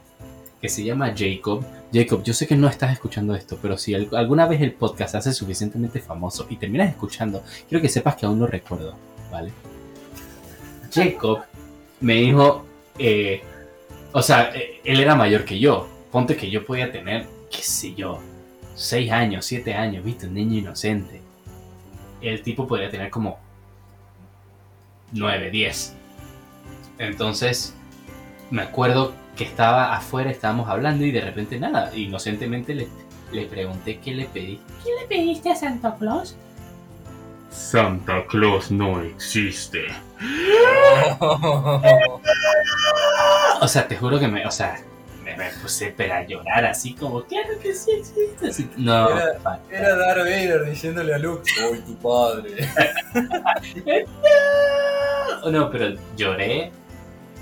que se llama Jacob. Jacob, yo sé que no estás escuchando esto, pero si al- alguna vez el podcast se hace suficientemente famoso y terminas escuchando, quiero que sepas que aún lo recuerdo, ¿vale? Jacob me dijo, eh, o sea, eh, él era mayor que yo. Ponte que yo podía tener, qué sé yo, 6 años, 7 años, viste, un niño inocente. El tipo podría tener como 9, 10. Entonces, me acuerdo que estaba afuera, estábamos hablando y de repente nada, inocentemente le, le pregunté qué le pedí. ¿Qué le pediste a Santa Claus? Santa Claus no existe. Oh. O sea, te juro que me, o sea, me, me puse pero a llorar así como, claro que sí existe. Así, no, Era- Era Darth Vader diciéndole a Luke, soy tu padre. no, <laughs> no, pero lloré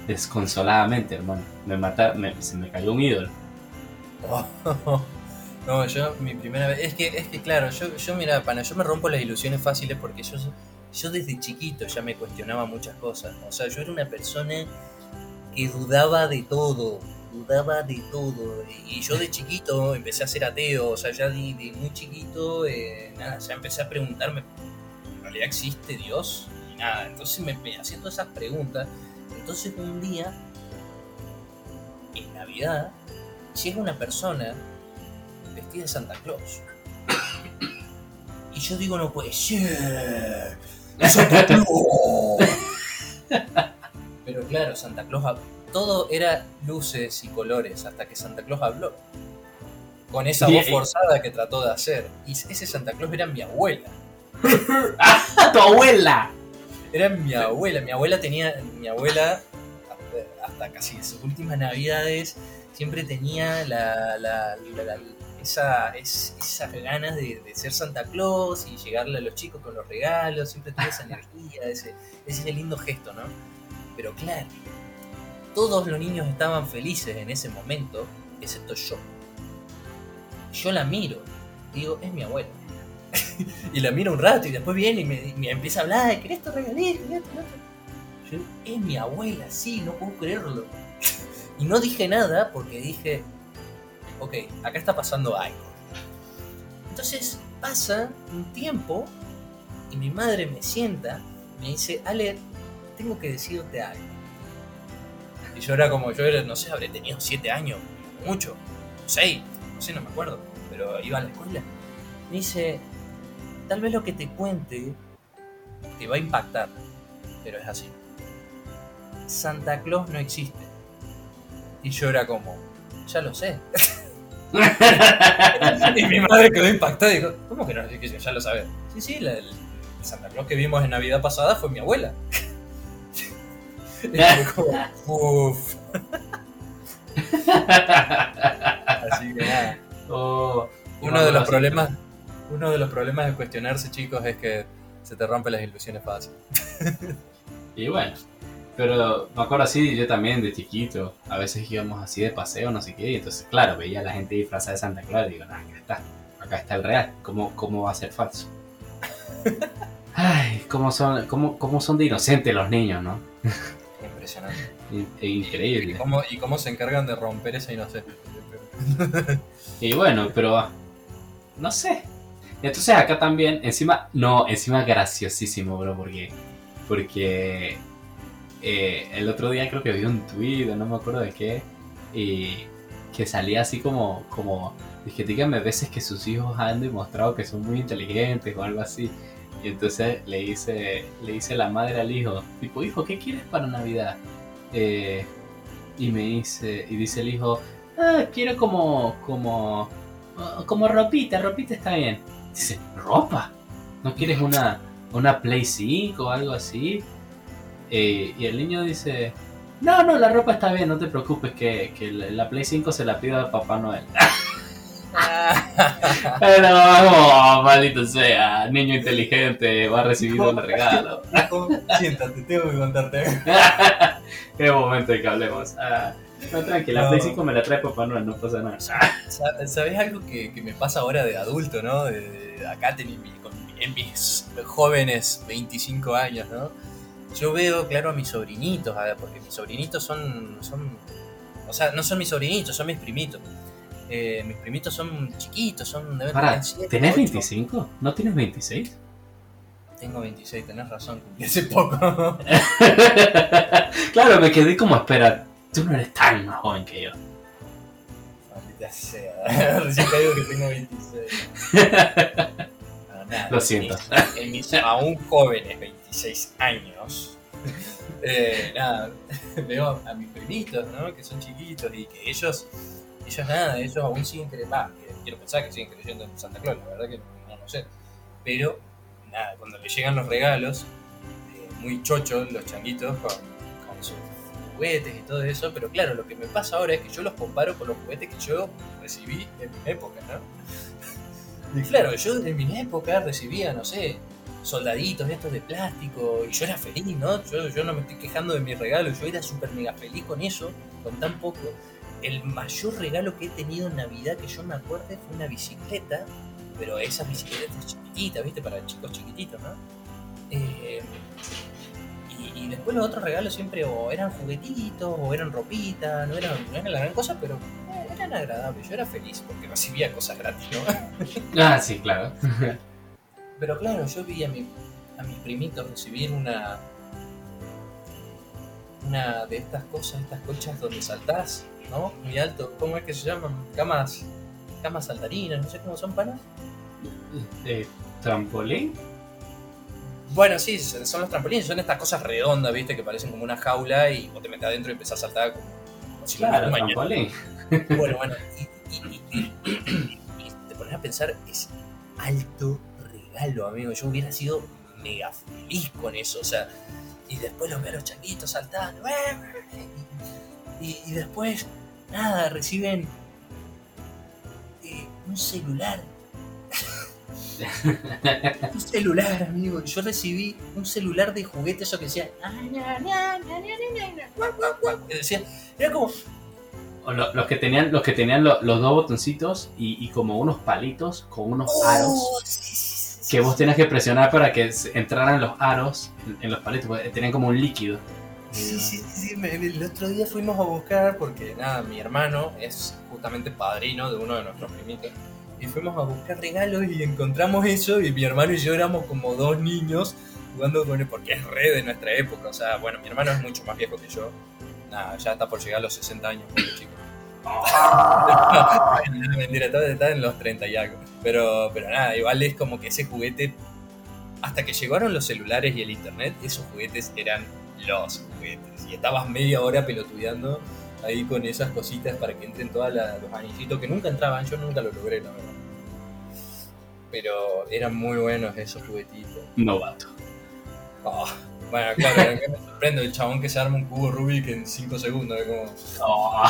desconsoladamente, hermano. Me mata, me- se me cayó un ídolo. <laughs> No, yo, mi primera vez. Es que, es que claro, yo, yo mira, pana, yo me rompo las ilusiones fáciles porque yo, yo desde chiquito ya me cuestionaba muchas cosas. O sea, yo era una persona que dudaba de todo, dudaba de todo. Y yo de chiquito empecé a ser ateo, o sea, ya de, muy chiquito, eh, nada, ya empecé a preguntarme, ¿en realidad existe Dios? Y nada, entonces me me haciendo esas preguntas. Entonces un día, en Navidad, llega una persona vestida de Santa Claus. Y yo digo, no puede ser. ¡Santa <laughs> Claus! Pero claro, Santa Claus, todo era luces y colores hasta que Santa Claus habló. Con esa voz forzada que trató de hacer. Y ese Santa Claus era mi abuela. ¡A <laughs> tu abuela! Era mi abuela. Mi abuela tenía. Mi abuela, hasta, hasta casi sus últimas navidades, siempre tenía la, la- la- la- esa, es- esas ganas de, ser Santa Claus y llegarle a los chicos con los regalos. Siempre tuvo esa energía, ese, ese lindo gesto, ¿no? Pero claro, todos los niños estaban felices en ese momento, excepto yo. Yo la miro, digo, es mi abuela. <laughs> y la miro un rato y después viene y me, me empieza a hablar, ¿querés tu regalito? ¿Querés esto, lo otro?". Yo, es mi abuela, sí, no puedo creerlo. <laughs> y no dije nada porque dije, ok, acá está pasando algo. Entonces pasa un tiempo y mi madre me sienta, me dice, Ale, tengo que decirte algo. Y yo era como, yo era, no sé, habré tenido siete años, mucho, seis, no sé, no me acuerdo, pero iba a la escuela. Me dice, tal vez lo que te cuente te va a impactar, pero es así. Santa Claus no existe. Y yo era como, ya lo sé. <laughs> <laughs> y mi madre quedó impactada y dijo, ¿cómo que no? Que ya lo sabes. Sí, sí, la- el Santa Claus que vimos en Navidad pasada fue mi abuela. y como, <laughs> uff. <laughs> Así que nada. Oh, Uno de los problemas, uno de los problemas de cuestionarse, chicos, es que se te rompen las ilusiones fácil. Y bueno, pero me acuerdo así, yo también de chiquito, a veces íbamos así de paseo, no sé qué, y entonces, claro, veía a la gente disfrazada de Santa Claus y digo, nah, acá está, acá está el real, ¿cómo, cómo va a ser falso? <laughs> Ay, cómo son, cómo, cómo son de inocentes los niños, ¿no? Impresionante. E ¿Y increíble. cómo, y cómo se encargan de romper esa inocencia? <laughs> Y bueno, pero ah, no sé. Entonces acá también, encima, no, encima graciosísimo, bro, porque, porque eh, el otro día creo que vi un tweet, no me acuerdo de qué, y que salía así como, como, dije, díganme veces que sus hijos han demostrado que son muy inteligentes o algo así. Y entonces le dice, le dice la madre al hijo, tipo, hijo, ¿qué quieres para Navidad? Eh, y me dice, y dice el hijo, ah, quiero como, como, ah, como ropita, ropita está bien. Dice, ¿ropa? ¿No quieres una, una Play 5 o algo así? Eh, y el niño dice, no, no, la ropa está bien, no te preocupes, que, que la la Play 5 se la pido a Papá Noel. <laughs> Pero, oh, maldito sea, niño inteligente, va a recibir un regalo. <laughs> Siéntate, tengo que contarte. <laughs> Qué momento de que hablemos. Ah, no, tranquila, la No. Play 5 me la trae Papá Noel, no pasa nada. Sa- ¿Sabes algo que, que me pasa ahora de adulto, no? De, de- acá en mis jóvenes 25 años, ¿no? Yo veo, claro, a mis sobrinitos, porque mis sobrinitos son, son. O sea, no son mis sobrinitos, son mis primitos. Eh, mis primitos son chiquitos, son. deben Pará, ¿tenés ocho. 25? ¿No tienes 26? Tengo 26, tenés razón, cumplí hace poco. <laughs> claro, me quedé como, espera, tú no eres tan más joven que yo. Maldita sea. <laughs> Recién te digo que tengo 26. No, <laughs> nada, Lo siento. En mis aún jóvenes 26 años. eh, nada, <laughs> veo a mis primitos, ¿no? Que son chiquitos y que ellos, ellos nada, ellos aún siguen creyendo, quiero pensar que siguen creyendo en Santa Claus, la verdad que no sé. Pero, nada, cuando les llegan los regalos, eh, muy chochos los changuitos con, con sus juguetes y todo eso, pero claro, lo que me pasa ahora es que yo los comparo con los juguetes que yo recibí en mi época, ¿no? <laughs> Y claro, yo en mi época recibía, no sé, soldaditos estos de plástico y yo era feliz, ¿no? Yo, yo no me estoy quejando de mi regalo, yo era súper mega feliz con eso, con tan poco. El mayor regalo que he tenido en Navidad que yo me acuerde fue una bicicleta, pero esas bicicletas chiquititas, ¿viste? Para chicos chiquititos, ¿no? Eh, y, y después los otros regalos siempre o eran juguetitos o eran ropitas, no eran, no eran la gran cosa, pero eh, eran agradables. Yo era feliz porque recibía cosas gratis, ¿no? Ah, sí, claro. <laughs> Pero claro, yo vi a, mi- a mis primitos recibir una una de estas cosas, estas colchas donde saltás ¿no? Muy alto. ¿Cómo es que se llaman? Camas, camas saltarinas, no sé cómo son panas. Eh, ¿Trampolín? Bueno, sí, son los trampolines, son estas cosas redondas, ¿viste? Que parecen como una jaula y vos te metes adentro y empezás a saltar como, como si Claro, un trampolín. Bueno, bueno, y, y- y- y- y te pones a pensar, es alto regalo, amigo. Yo hubiera sido mega feliz con eso, o sea, y después los veo a los changuitos saltando, y, y después, nada, reciben eh, un celular. <laughs> un celular, amigo. Yo recibí un celular de juguete, eso que decía. Que decía, era como, los que tenían, los que tenían lo- los dos botoncitos y, y como unos palitos con unos "Oh, aros sí, sí, que vos sí". tenías que presionar para que entraran los aros en, los palitos, porque tenían como un líquido. Sí, sí, sí, sí, el otro día fuimos a buscar porque nada, mi hermano es justamente padrino de uno de nuestros primitos y fuimos a buscar regalos y encontramos eso y mi hermano y yo éramos como dos niños jugando con él porque es re de nuestra época, o sea, bueno, mi hermano es mucho más viejo que yo, nada, ya está por llegar a los 60 años, chico. <laughs> No, mentira, está, está en los 30 y algo. Pero, pero nada, igual es como que ese juguete, hasta que llegaron los celulares y el internet, esos juguetes eran los juguetes. Y estabas media hora pelotudeando ahí con esas cositas para que entren todos los anillitos que nunca entraban, yo nunca lo logré, la verdad. Pero eran muy buenos esos juguetitos. Novato. Ah, bueno, claro, me sorprende el chabón que se arma un cubo Rubik en 5 segundos. como- Oh,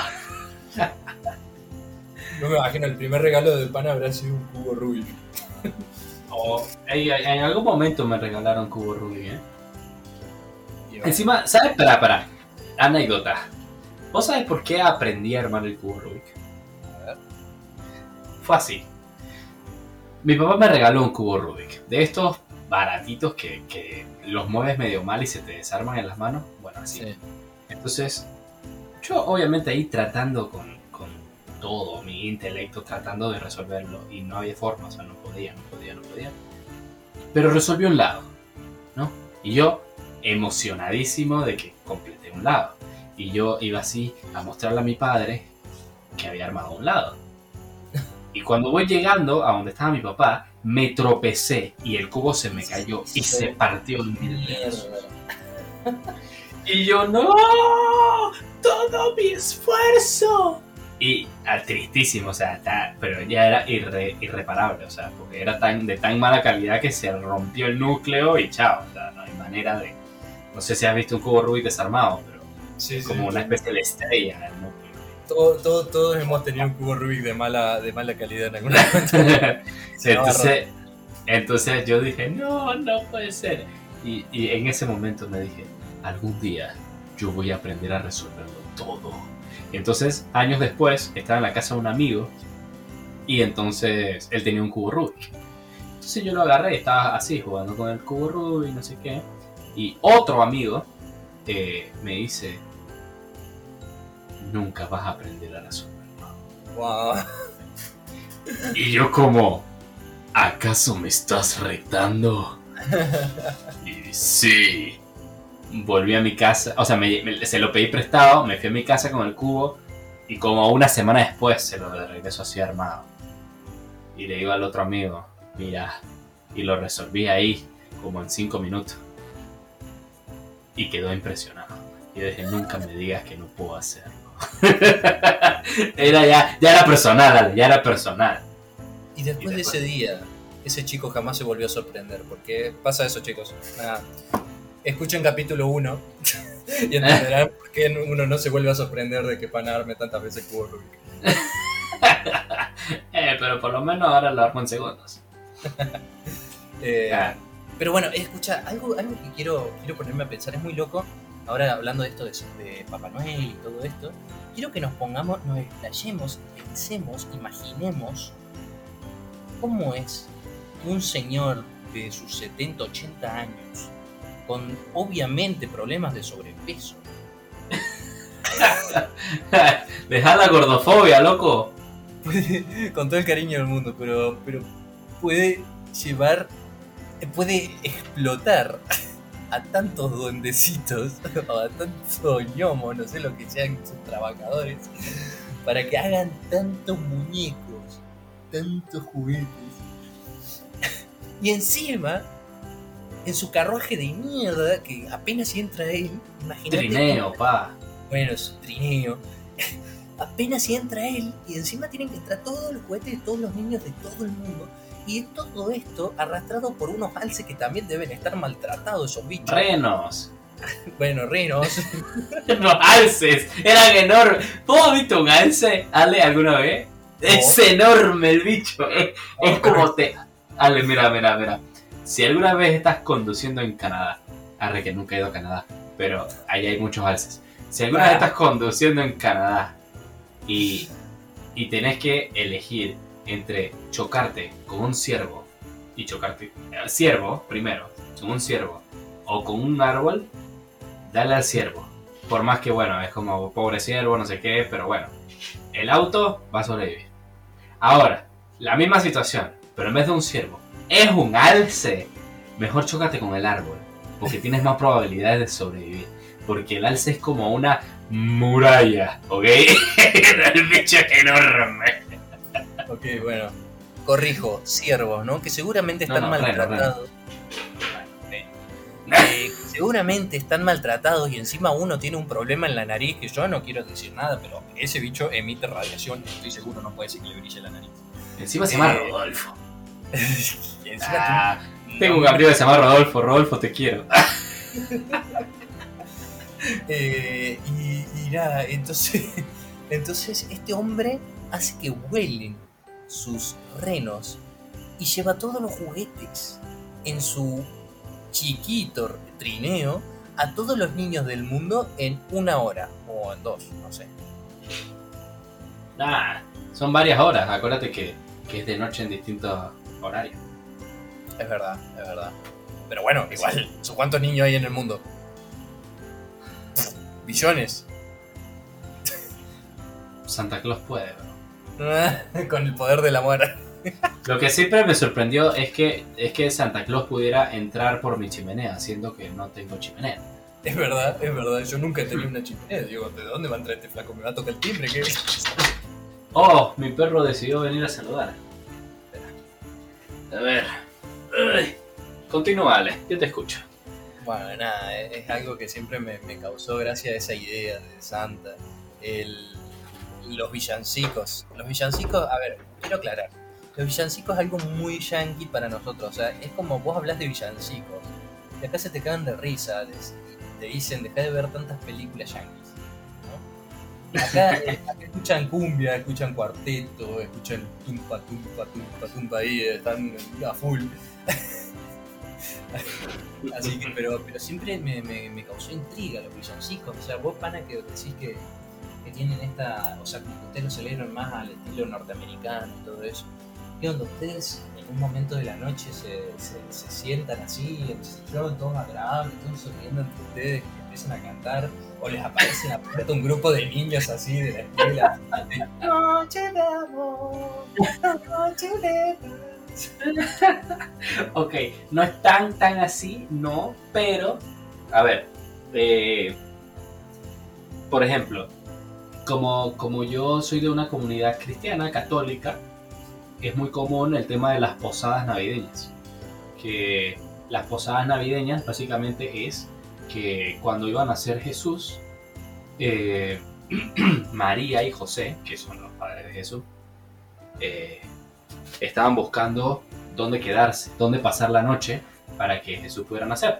no me imagino, el primer regalo del pan habrá sido un cubo Rubik. <laughs> oh. En algún momento me regalaron cubo Rubik, ¿eh? Encima, ¿sabes? Para, para. Anécdota. ¿Vos sabés por qué aprendí a armar el cubo Rubik? A ver. Fue así. Mi papá me regaló un cubo Rubik. De estos baratitos que, que los mueves medio mal y se te desarman en las manos. Bueno, así. Sí. Entonces, yo obviamente ahí tratando con todo mi intelecto, tratando de resolverlo. Y no había forma, o sea, no podía, no podía, no podía. Pero resolví un lado, ¿no? Y yo, emocionadísimo de que completé un lado. Y yo iba así a mostrarle a mi padre que había armado un lado. Y cuando voy llegando a donde estaba mi papá, me tropecé y el cubo se me cayó y se partió en mil pedazos. Y yo, no, todo mi esfuerzo. Y ah, tristísimo, o sea, está- pero ya era irre- irreparable, o sea, porque era tan, de tan mala calidad que se rompió el núcleo y chao, o sea, no hay manera de... No sé si has visto un cubo Rubik desarmado, pero Sí, sí, como sí. una especie de estrella el núcleo. Todo- todo- todos hemos tenido un cubo Rubik de mala, de mala calidad en alguna <laughs> entonces, entonces yo dije, no, no puede ser. Y, y en ese momento me dije, algún día yo voy a aprender a resolverlo todo. Entonces, años después, estaba en la casa de un amigo y entonces él tenía un cubo Rubik. Entonces yo lo agarré y estaba así, jugando con el cubo Rubik, no sé qué. Y otro amigo eh, me dice, nunca vas a aprender a resolverlo. Wow. Y yo como, ¿acaso me estás retando? <laughs> Y sí. Volví a mi casa, o sea, me- me- se lo pedí prestado, me fui a mi casa con el cubo y como una semana después se lo de regreso así armado. Y le digo al otro amigo, mira, y lo resolví ahí como en cinco minutos. Y quedó impresionado. Y dije, nunca me digas que no puedo hacerlo. <laughs> era ya, ya era personal, ya era personal. Y después Y de después- ese día, ese chico jamás se volvió a sorprender. Porque pasa eso, chicos. Nada. Escuchen capítulo 1 <laughs> y entenderán por qué uno no se vuelve a sorprender de que Pan arme tantas veces cubo Rubik. <laughs> Eh, pero por lo menos ahora lo armo en segundos. <laughs> Eh, Ah, Pero bueno, escucha, algo, algo que quiero, quiero ponerme a pensar, es muy loco, ahora hablando de esto de, de Papá Noel y todo esto, quiero que nos pongamos, nos explayemos, pensemos, imaginemos cómo es que un señor de sus 70, 80 años, con obviamente problemas de sobrepeso, <laughs> Deja la gordofobia, loco. puede, con todo el cariño del mundo, pero, pero puede llevar, puede explotar a tantos duendecitos o a tantos ñomos, no sé lo que sean sus trabajadores, para que hagan tantos muñecos, tantos juguetes. Y encima, en su carruaje de mierda, que apenas entra él, imagínate. Trineo, pa. Bueno, su trineo. <laughs> Apenas entra él y encima tienen que entrar todos los juguetes de todos los niños de todo el mundo. Y todo esto arrastrado por unos alces que también deben estar maltratados esos bichos. Renos. <laughs> Bueno, renos. <laughs> Los alces. Eran enormes. ¿Vos has visto un alce, Ale, alguna vez? Es enorme el bicho. Es, es como te. Ale, mira, mira, mira. Si alguna vez estás conduciendo en Canadá, arre que nunca he ido a Canadá, pero ahí hay muchos alces. Si alguna vez estás conduciendo en Canadá y, y tenés que elegir entre chocarte con un ciervo y chocarte. eh, Ciervo, primero, con un ciervo o con un árbol, dale al ciervo. Por más que, bueno, es como pobre ciervo, no sé qué, pero bueno, el auto va a sobrevivir. Ahora, la misma situación, pero en vez de un ciervo, es un alce. Mejor chócate con el árbol, porque tienes más probabilidades de sobrevivir. Porque el alce es como una muralla, ¿ok? <laughs> el bicho es enorme. Ok, bueno. Corrijo, ciervos, ¿no? Que seguramente No, están reno, maltratados. Eh, seguramente están maltratados y encima uno tiene un problema en la nariz que yo no quiero decir nada, pero ese bicho emite radiación, estoy seguro, no puede ser que le brille la nariz. Encima se llama Eh, Rodolfo. <laughs> Ah, tengo un amigo que se llama Rodolfo. Rodolfo, te quiero. <laughs> Eh, y, y nada, entonces, <laughs> entonces este hombre hace que huelen sus renos y lleva todos los juguetes en su chiquito trineo a todos los niños del mundo en una hora o en dos, no sé. Ah, son varias horas. Acuérdate que, que es de noche en distintos horarios. Es verdad, es verdad. Pero bueno, igual, ¿cuántos niños hay en el mundo? Billones. Santa Claus puede, bro. Con el poder del amor. Lo que siempre me sorprendió es que, es que Santa Claus pudiera entrar por mi chimenea, siendo que no tengo chimenea. Es verdad, es verdad. Yo nunca he tenido una chimenea. Digo, ¿de dónde va a entrar este flaco? ¿Me va a tocar el timbre? ¿Qué? Oh, mi perro decidió venir a saludar. A ver. Continúa, Ale, yo te escucho. Bueno, nada, es, algo que siempre me, causó gracia esa idea de Santa. El, los villancicos. Los villancicos, a ver, quiero aclarar. Los villancicos es algo muy yankee para nosotros. O sea, es como vos hablas de villancicos. Y acá se te cagan de risa. y te dicen, deja de ver tantas películas yankees. Acá, escuchan cumbia, escuchan cuarteto, escuchan tumpa, tumpa, tumpa, tumpa ahí, están a full. <laughs> Así que, pero, pero siempre me, me, me causó intriga los villancicos. O sea, vos, pana, que decís que, que tienen esta. O sea, que ustedes lo celebran más al estilo norteamericano y todo eso. ¿Qué onda? ¿Ustedes en un momento de la noche se, se, sientan así, en sillón, todos agradables, todos sonriendo entre ustedes, empiezan a cantar? ¿O les aparece puerta un grupo de niños así de la escuela? Noche de amor, noche de paz"? Ok, no es tan tan así, no, pero. A ver. eh, por ejemplo, como, como yo soy de una comunidad cristiana, católica, es muy común el tema de las posadas navideñas. Que las posadas navideñas básicamente es que cuando iba a nacer Jesús, eh, <clears throat> María y José, que son los padres de Jesús, eh, estaban buscando dónde quedarse, dónde pasar la noche para que Jesús pudiera nacer.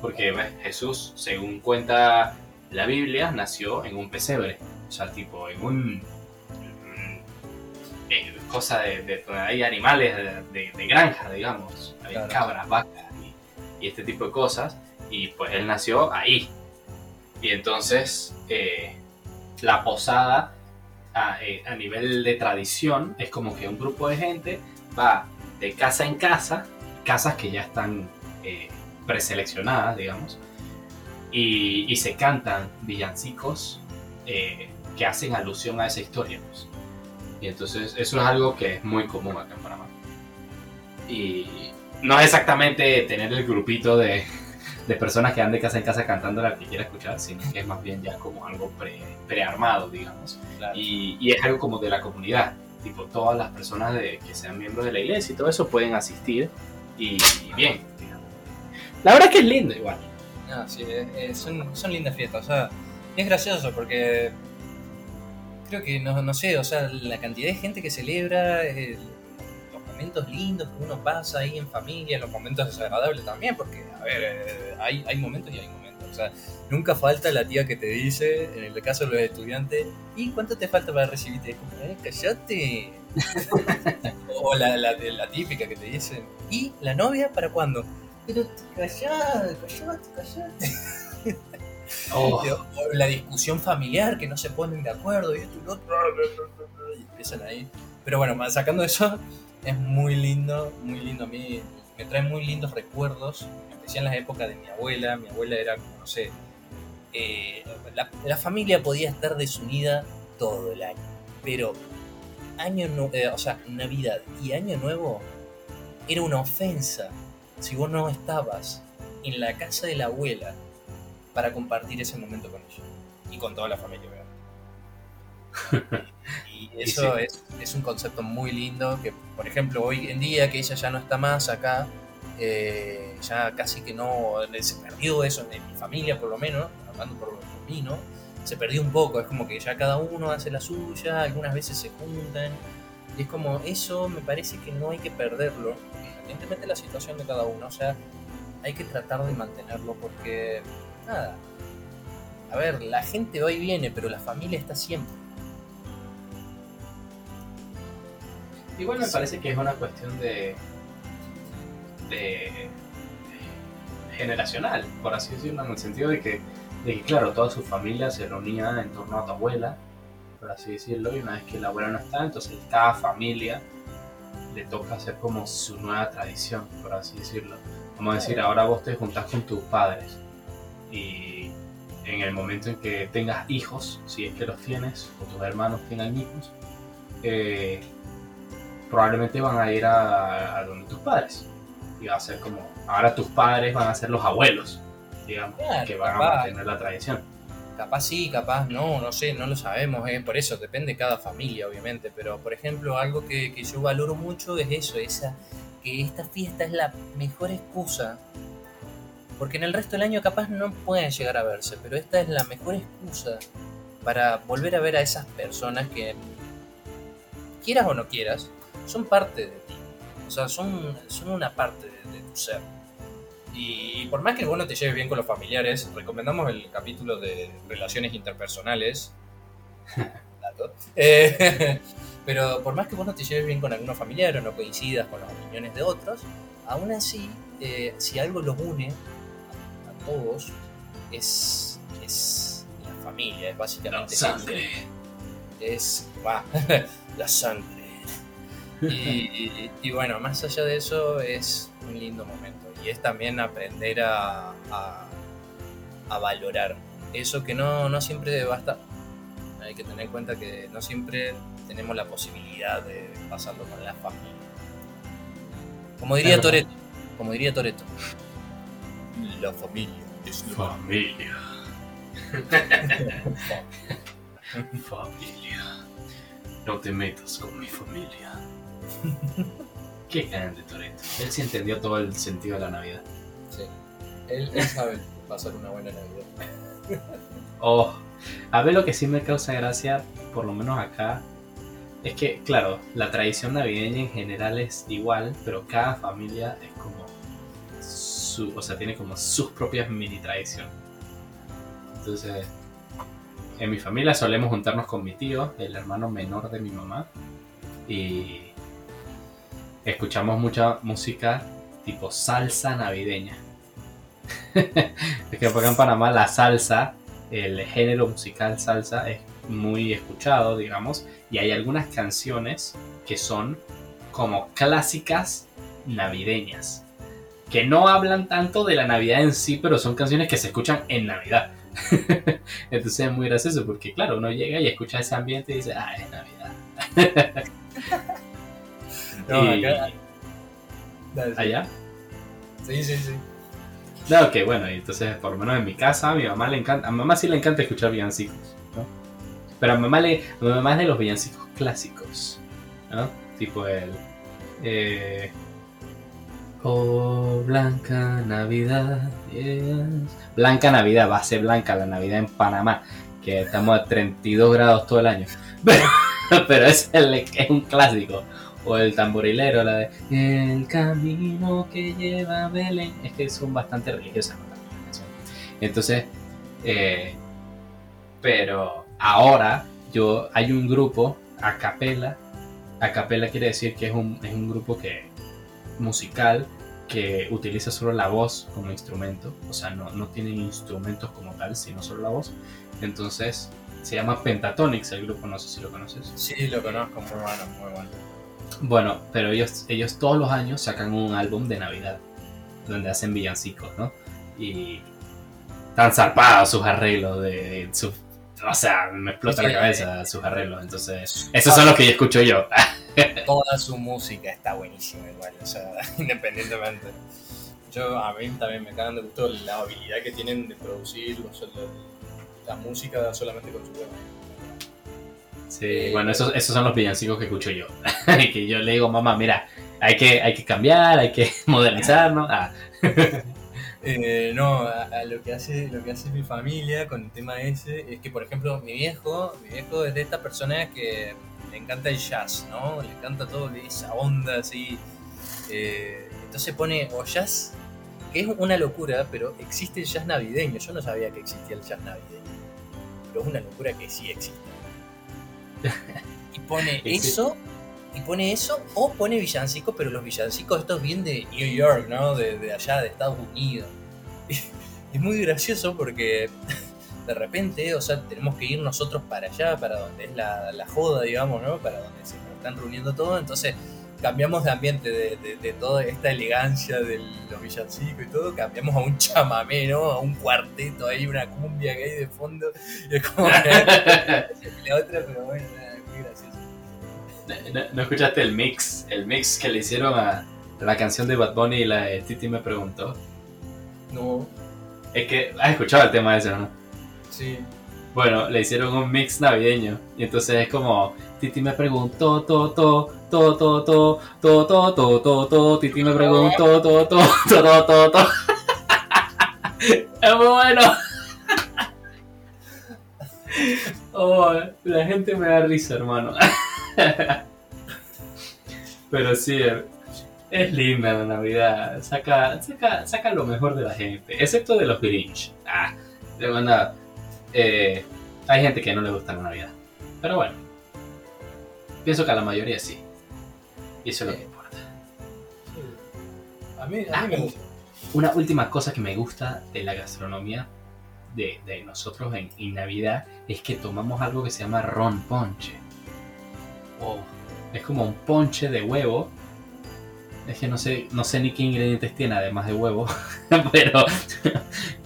Porque ves, Jesús, según cuenta la Biblia, nació en un pesebre. O sea, tipo, en un... mm, cosa de, de- hay animales de, de- de granja, digamos. Hay Claro. cabras, vacas y, y este tipo de cosas. Y pues él nació ahí. Y entonces eh, la posada a, eh, a nivel de tradición es como que un grupo de gente va de casa en casa, casas que ya están eh, preseleccionadas, digamos, y, se cantan villancicos que hacen alusión a esa historia. pues. Y entonces eso es algo que es muy común acá en Panamá. Y no es exactamente tener el grupito de, de personas que van de casa en casa cantando la que quiera escuchar, sino que es más bien ya como algo pre, prearmado, digamos. Claro. Y, y es algo como de la comunidad. Tipo, todas las personas de, que sean miembros de la iglesia y todo eso pueden asistir y, y bien. digamos. La verdad es que es lindo igual. No, sí, eh, son, son lindas fiestas. O sea, es gracioso porque creo que, no, no sé, o sea, la cantidad de gente que celebra, los momentos lindos que uno pasa ahí en familia, los momentos desagradables también, porque, a ver, eh, hay, hay momentos y hay momentos. O sea, nunca falta la tía que te dice, en el caso de los estudiantes, ¿y cuánto te falta para recibirte? Eh, callate. <laughs> o la, la, la típica que te dice, ¿y la novia para cuándo? Pero callate, callate, callate. Oh, <laughs> O la discusión familiar que no se ponen de acuerdo y esto y lo otro y empiezan ahí. Pero bueno, sacando eso, es muy lindo, muy lindo a mí. Me trae muy lindos recuerdos, en especial en las épocas de mi abuela. Mi abuela era no sé, eh, la, la familia podía estar desunida todo el año, pero año eh, o sea, Navidad y Año Nuevo era una ofensa si vos no estabas en la casa de la abuela para compartir ese momento con ella y con toda la familia, <laughs> eso sí. es, es un concepto muy lindo que, por ejemplo, hoy en día que ella ya no está más acá, eh, ya casi que no se perdió eso en mi familia, por lo menos, hablando por, por mí, ¿no? Se perdió un poco, es como que ya cada uno hace la suya, algunas veces se juntan, y es como eso me parece que no hay que perderlo, independientemente de la situación de cada uno, o sea, hay que tratar de mantenerlo porque, nada, a ver, la gente va y viene, pero la familia está siempre. Igual me Sí. parece que es una cuestión de, de generacional, por así decirlo, en el sentido de que, de que, claro, toda su familia se reunía en torno a tu abuela, por así decirlo, y una vez que la abuela no está, entonces cada familia le toca hacer como su nueva tradición, por así decirlo. Vamos a decir, ahora vos te juntás con tus padres y en el momento en que tengas hijos, si es que los tienes, o tus hermanos tengan hijos, eh, probablemente van a ir a, a donde tus padres. Y va a ser como, ahora tus padres van a ser los abuelos, digamos, Claro, que van a mantener la tradición. Capaz sí, capaz no, no sé, no lo sabemos, eh, por eso depende de cada familia, obviamente. Pero, por ejemplo, algo que, que yo valoro mucho es eso, esa, que esta fiesta es la mejor excusa. Porque en el resto del año capaz no pueden llegar a verse, pero esta es la mejor excusa para volver a ver a esas personas que, quieras o no quieras, son parte de ti. O sea, son, son una parte de, de tu ser. Y por más que vos no te lleves bien con los familiares, recomendamos el capítulo de relaciones interpersonales. <laughs> Dato. Eh, <laughs> pero por más que vos no te lleves bien con algunos familiares o no coincidas con las opiniones de otros, aún así, eh, si algo los une a, a todos, es, es la familia, es básicamente eso. Es va, <laughs> la sangre. Y, y bueno, más allá de eso, es un lindo momento. Y es también aprender a, a, a valorar eso que no, no siempre basta. Hay que tener en cuenta que no siempre tenemos la posibilidad de pasarlo con la familia. Como diría. Toreto, como diría Toreto, la familia es lo Familia. <laughs> familia. No te metas con mi familia. <laughs> Qué grande Toreto. Él sí entendió todo el sentido de la Navidad. Sí. Él, él sabe pasar una buena Navidad. <laughs> Oh, a ver lo que sí me causa gracia, por lo menos acá, es que, claro, la tradición navideña en general es igual, pero cada familia es como su, o sea, tiene como sus propias mini tradiciones. Entonces, en mi familia solemos juntarnos con mi tío, el hermano menor de mi mamá, y escuchamos mucha música tipo salsa navideña. <laughs> es que porque en Panamá la salsa el género musical salsa es muy escuchado, digamos, y hay algunas canciones que son como clásicas navideñas, que no hablan tanto de la Navidad en sí, pero son canciones que se escuchan en Navidad. <laughs> Entonces es muy gracioso porque, claro, uno llega y escucha ese ambiente y dice, ah, es Navidad. <laughs> No, Y- acá. Dale, sí. Allá. Sí, sí, sí. No, que bueno, y entonces por lo menos en mi casa a mi mamá le encanta, a mamá sí le encanta escuchar villancicos, ¿no? Pero a mamá, le, a mamá es de los villancicos clásicos, ¿no? Tipo el... Eh, oh, Blanca Navidad, yes. Blanca Navidad, va a ser blanca la Navidad en Panamá, que estamos a 32 grados todo el año. <laughs> Pero, pero es, el- es un clásico. O el tamborilero, la de El camino que lleva a Belén. Es que son bastante religiosas. Entonces, eh, pero ahora yo hay un grupo a capela. A capela quiere decir que es un, es un grupo que musical que utiliza solo la voz como instrumento. O sea, no, no tienen instrumentos como tal, sino solo la voz. Entonces, se llama Pentatonix el grupo, no sé si lo conoces. Sí, lo conozco, muy bueno, muy bueno. Bueno, pero ellos, ellos todos los años sacan un álbum de Navidad donde hacen villancicos, ¿no? Y están zarpados sus arreglos de, de sus- o sea, me explota la cabeza sus arreglos. Entonces, esos son los que yo escucho yo. <laughs> Toda su música está buenísima igual, o sea, <laughs> independientemente. Yo, a mí también me cagan de gusto la habilidad que tienen de producir la, la música solamente con su voz. Sí, bueno, esos, esos son los villancicos que escucho yo. <laughs> que yo le digo, mamá, mira, hay que, hay que cambiar, hay que <laughs> modernizarnos. Ah, <laughs> Eh, no, a, lo que hace lo que hace mi familia con el tema ese es que, por ejemplo, mi viejo, mi viejo es de estas personas que le encanta el jazz, ¿no? Le encanta todo esa onda así. Eh, entonces pone o jazz, que es una locura, pero existe el jazz navideño. Yo no sabía que existía el jazz navideño, pero es una locura que sí existe. <laughs> Y pone eso y pone eso o pone villancicos, pero los villancicos estos bien de New York, ¿no? De, de allá, de Estados Unidos. Y <laughs> es muy gracioso porque <laughs> de repente, o sea, tenemos que ir nosotros para allá, para donde es la, la joda, digamos, ¿no? Para donde se están reuniendo todo, entonces cambiamos de ambiente, de, de- de toda esta elegancia de los villancicos y todo, cambiamos a un chamamé, ¿no? A un cuarteto ahí, una cumbia que hay de fondo, y es como que <laughs> la otra, pero bueno, es muy gracioso. ¿No, no escuchaste el mix? El mix que le hicieron a la canción de Bad Bunny y la de Titi me preguntó. No, Es que has escuchado el tema ese, ¿no? sí. Bueno, le hicieron un mix navideño. Y entonces es como, Titi me preguntó, to, to, to, to, to, to, to, to, to, to, Titi me preguntó, to, to, to, to, to, to. Es muy bueno. Oh, la gente me da risa, hermano. Pero sí, es linda la Navidad. Saca, saca, saca lo mejor de la gente. Excepto de los Grinch. Ah, de verdad. Eh, hay gente que no le gusta la Navidad. Pero bueno. Pienso que a la mayoría sí. Y eso es lo que importa. A mí, a mí me gusta. Una última cosa que me gusta de la gastronomía de, de nosotros en, en Navidad es que tomamos algo que se llama ron ponche. Oh, es como un ponche de huevo. Es que no sé, no sé ni qué ingredientes tiene además de huevo. <laughs> pero,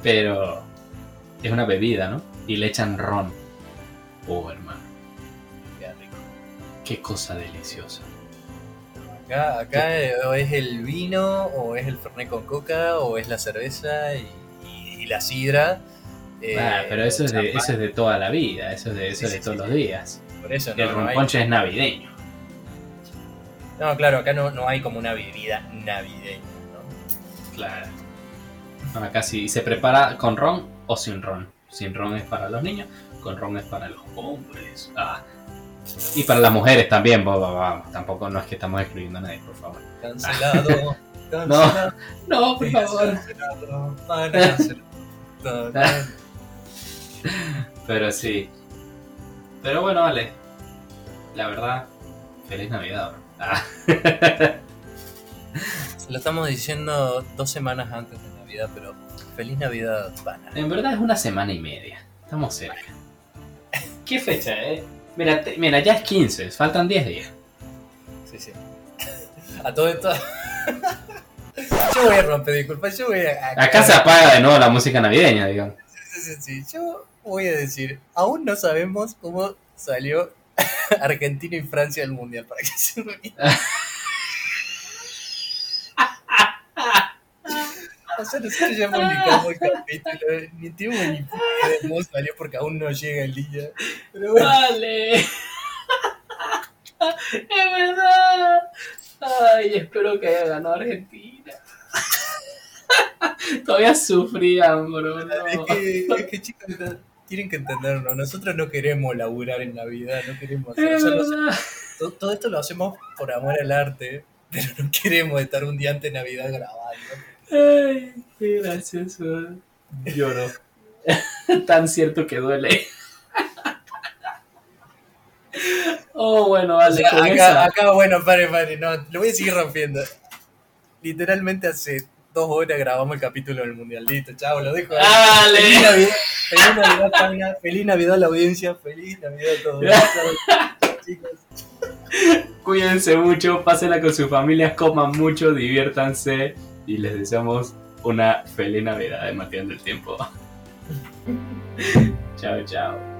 pero es una bebida, ¿no? Y le echan ron. Oh, hermano. Qué rico. Qué cosa deliciosa. Acá, acá o es el vino, o es el fernet con coca, o es la cerveza y, y- y la sidra. eh, Ah, pero eso es, de, eso es de toda la vida, eso es de, eso Sí, es de sí, todos sí, los días. Por eso el no, no ron hay, ponche es navideño. no, claro, acá no, no hay como una bebida navideña, ¿no? Claro. Acá sí se prepara con ron o sin ron. Sin ron es para los niños, con ron es para los hombres. Ah. Y para las mujeres también, boba, vamos. Tampoco no es que estamos excluyendo a nadie, por favor. Cancelado, cancelado, No, por favor. cancelado, todo. <laughs> Pero sí. Pero bueno, vale. La verdad, feliz Navidad. bro. Ah. <laughs> Lo estamos diciendo dos semanas antes de Navidad, pero feliz Navidad, pana. En verdad es una semana y media. Estamos cerca. ¿Qué fecha, eh? Mira, te- mira, ya es 15, faltan 10 días. Sí, sí. A todo esto. <laughs> Yo voy a romper, disculpa, yo voy a. Acá se apaga de nuevo la música navideña, digamos. Sí, sí, sí. Yo voy a decir, aún no sabemos cómo salió <laughs> Argentina y Francia del Mundial, para que se me <laughs> O sea, nosotros ya publicamos el capítulo, ni tenemos ni puta salió porque aún no llega el día. Pero bueno, Dale. <laughs> es verdad. Ay, espero que haya ganado Argentina. <laughs> Todavía sufrían, bro. es no. que, es que chicos, tienen que entendernos. Nosotros no queremos laburar en Navidad, no queremos hacer. o Es sea, nos- verdad. todo, todo esto lo hacemos por amor al arte, pero no queremos estar un día antes de Navidad grabando. Ay, qué gracioso. Lloro. <laughs> Tan cierto que duele. <laughs> Oh, bueno, O vale. sea, con acá, acá, bueno, pare, pare, no, lo voy a seguir rompiendo. Literalmente hace dos horas grabamos el capítulo del Mundial. Listo, chavo, lo dejo. ahí. Dale. Feliz Navidad, feliz Navidad, Tania, feliz Navidad a la audiencia, feliz Navidad a todos. <laughs> Chao, chicos. Cuídense mucho, pásenla con sus familias, coman mucho, diviértanse y les deseamos una feliz Navidad de Matías del Tiempo. <laughs> chao, chao.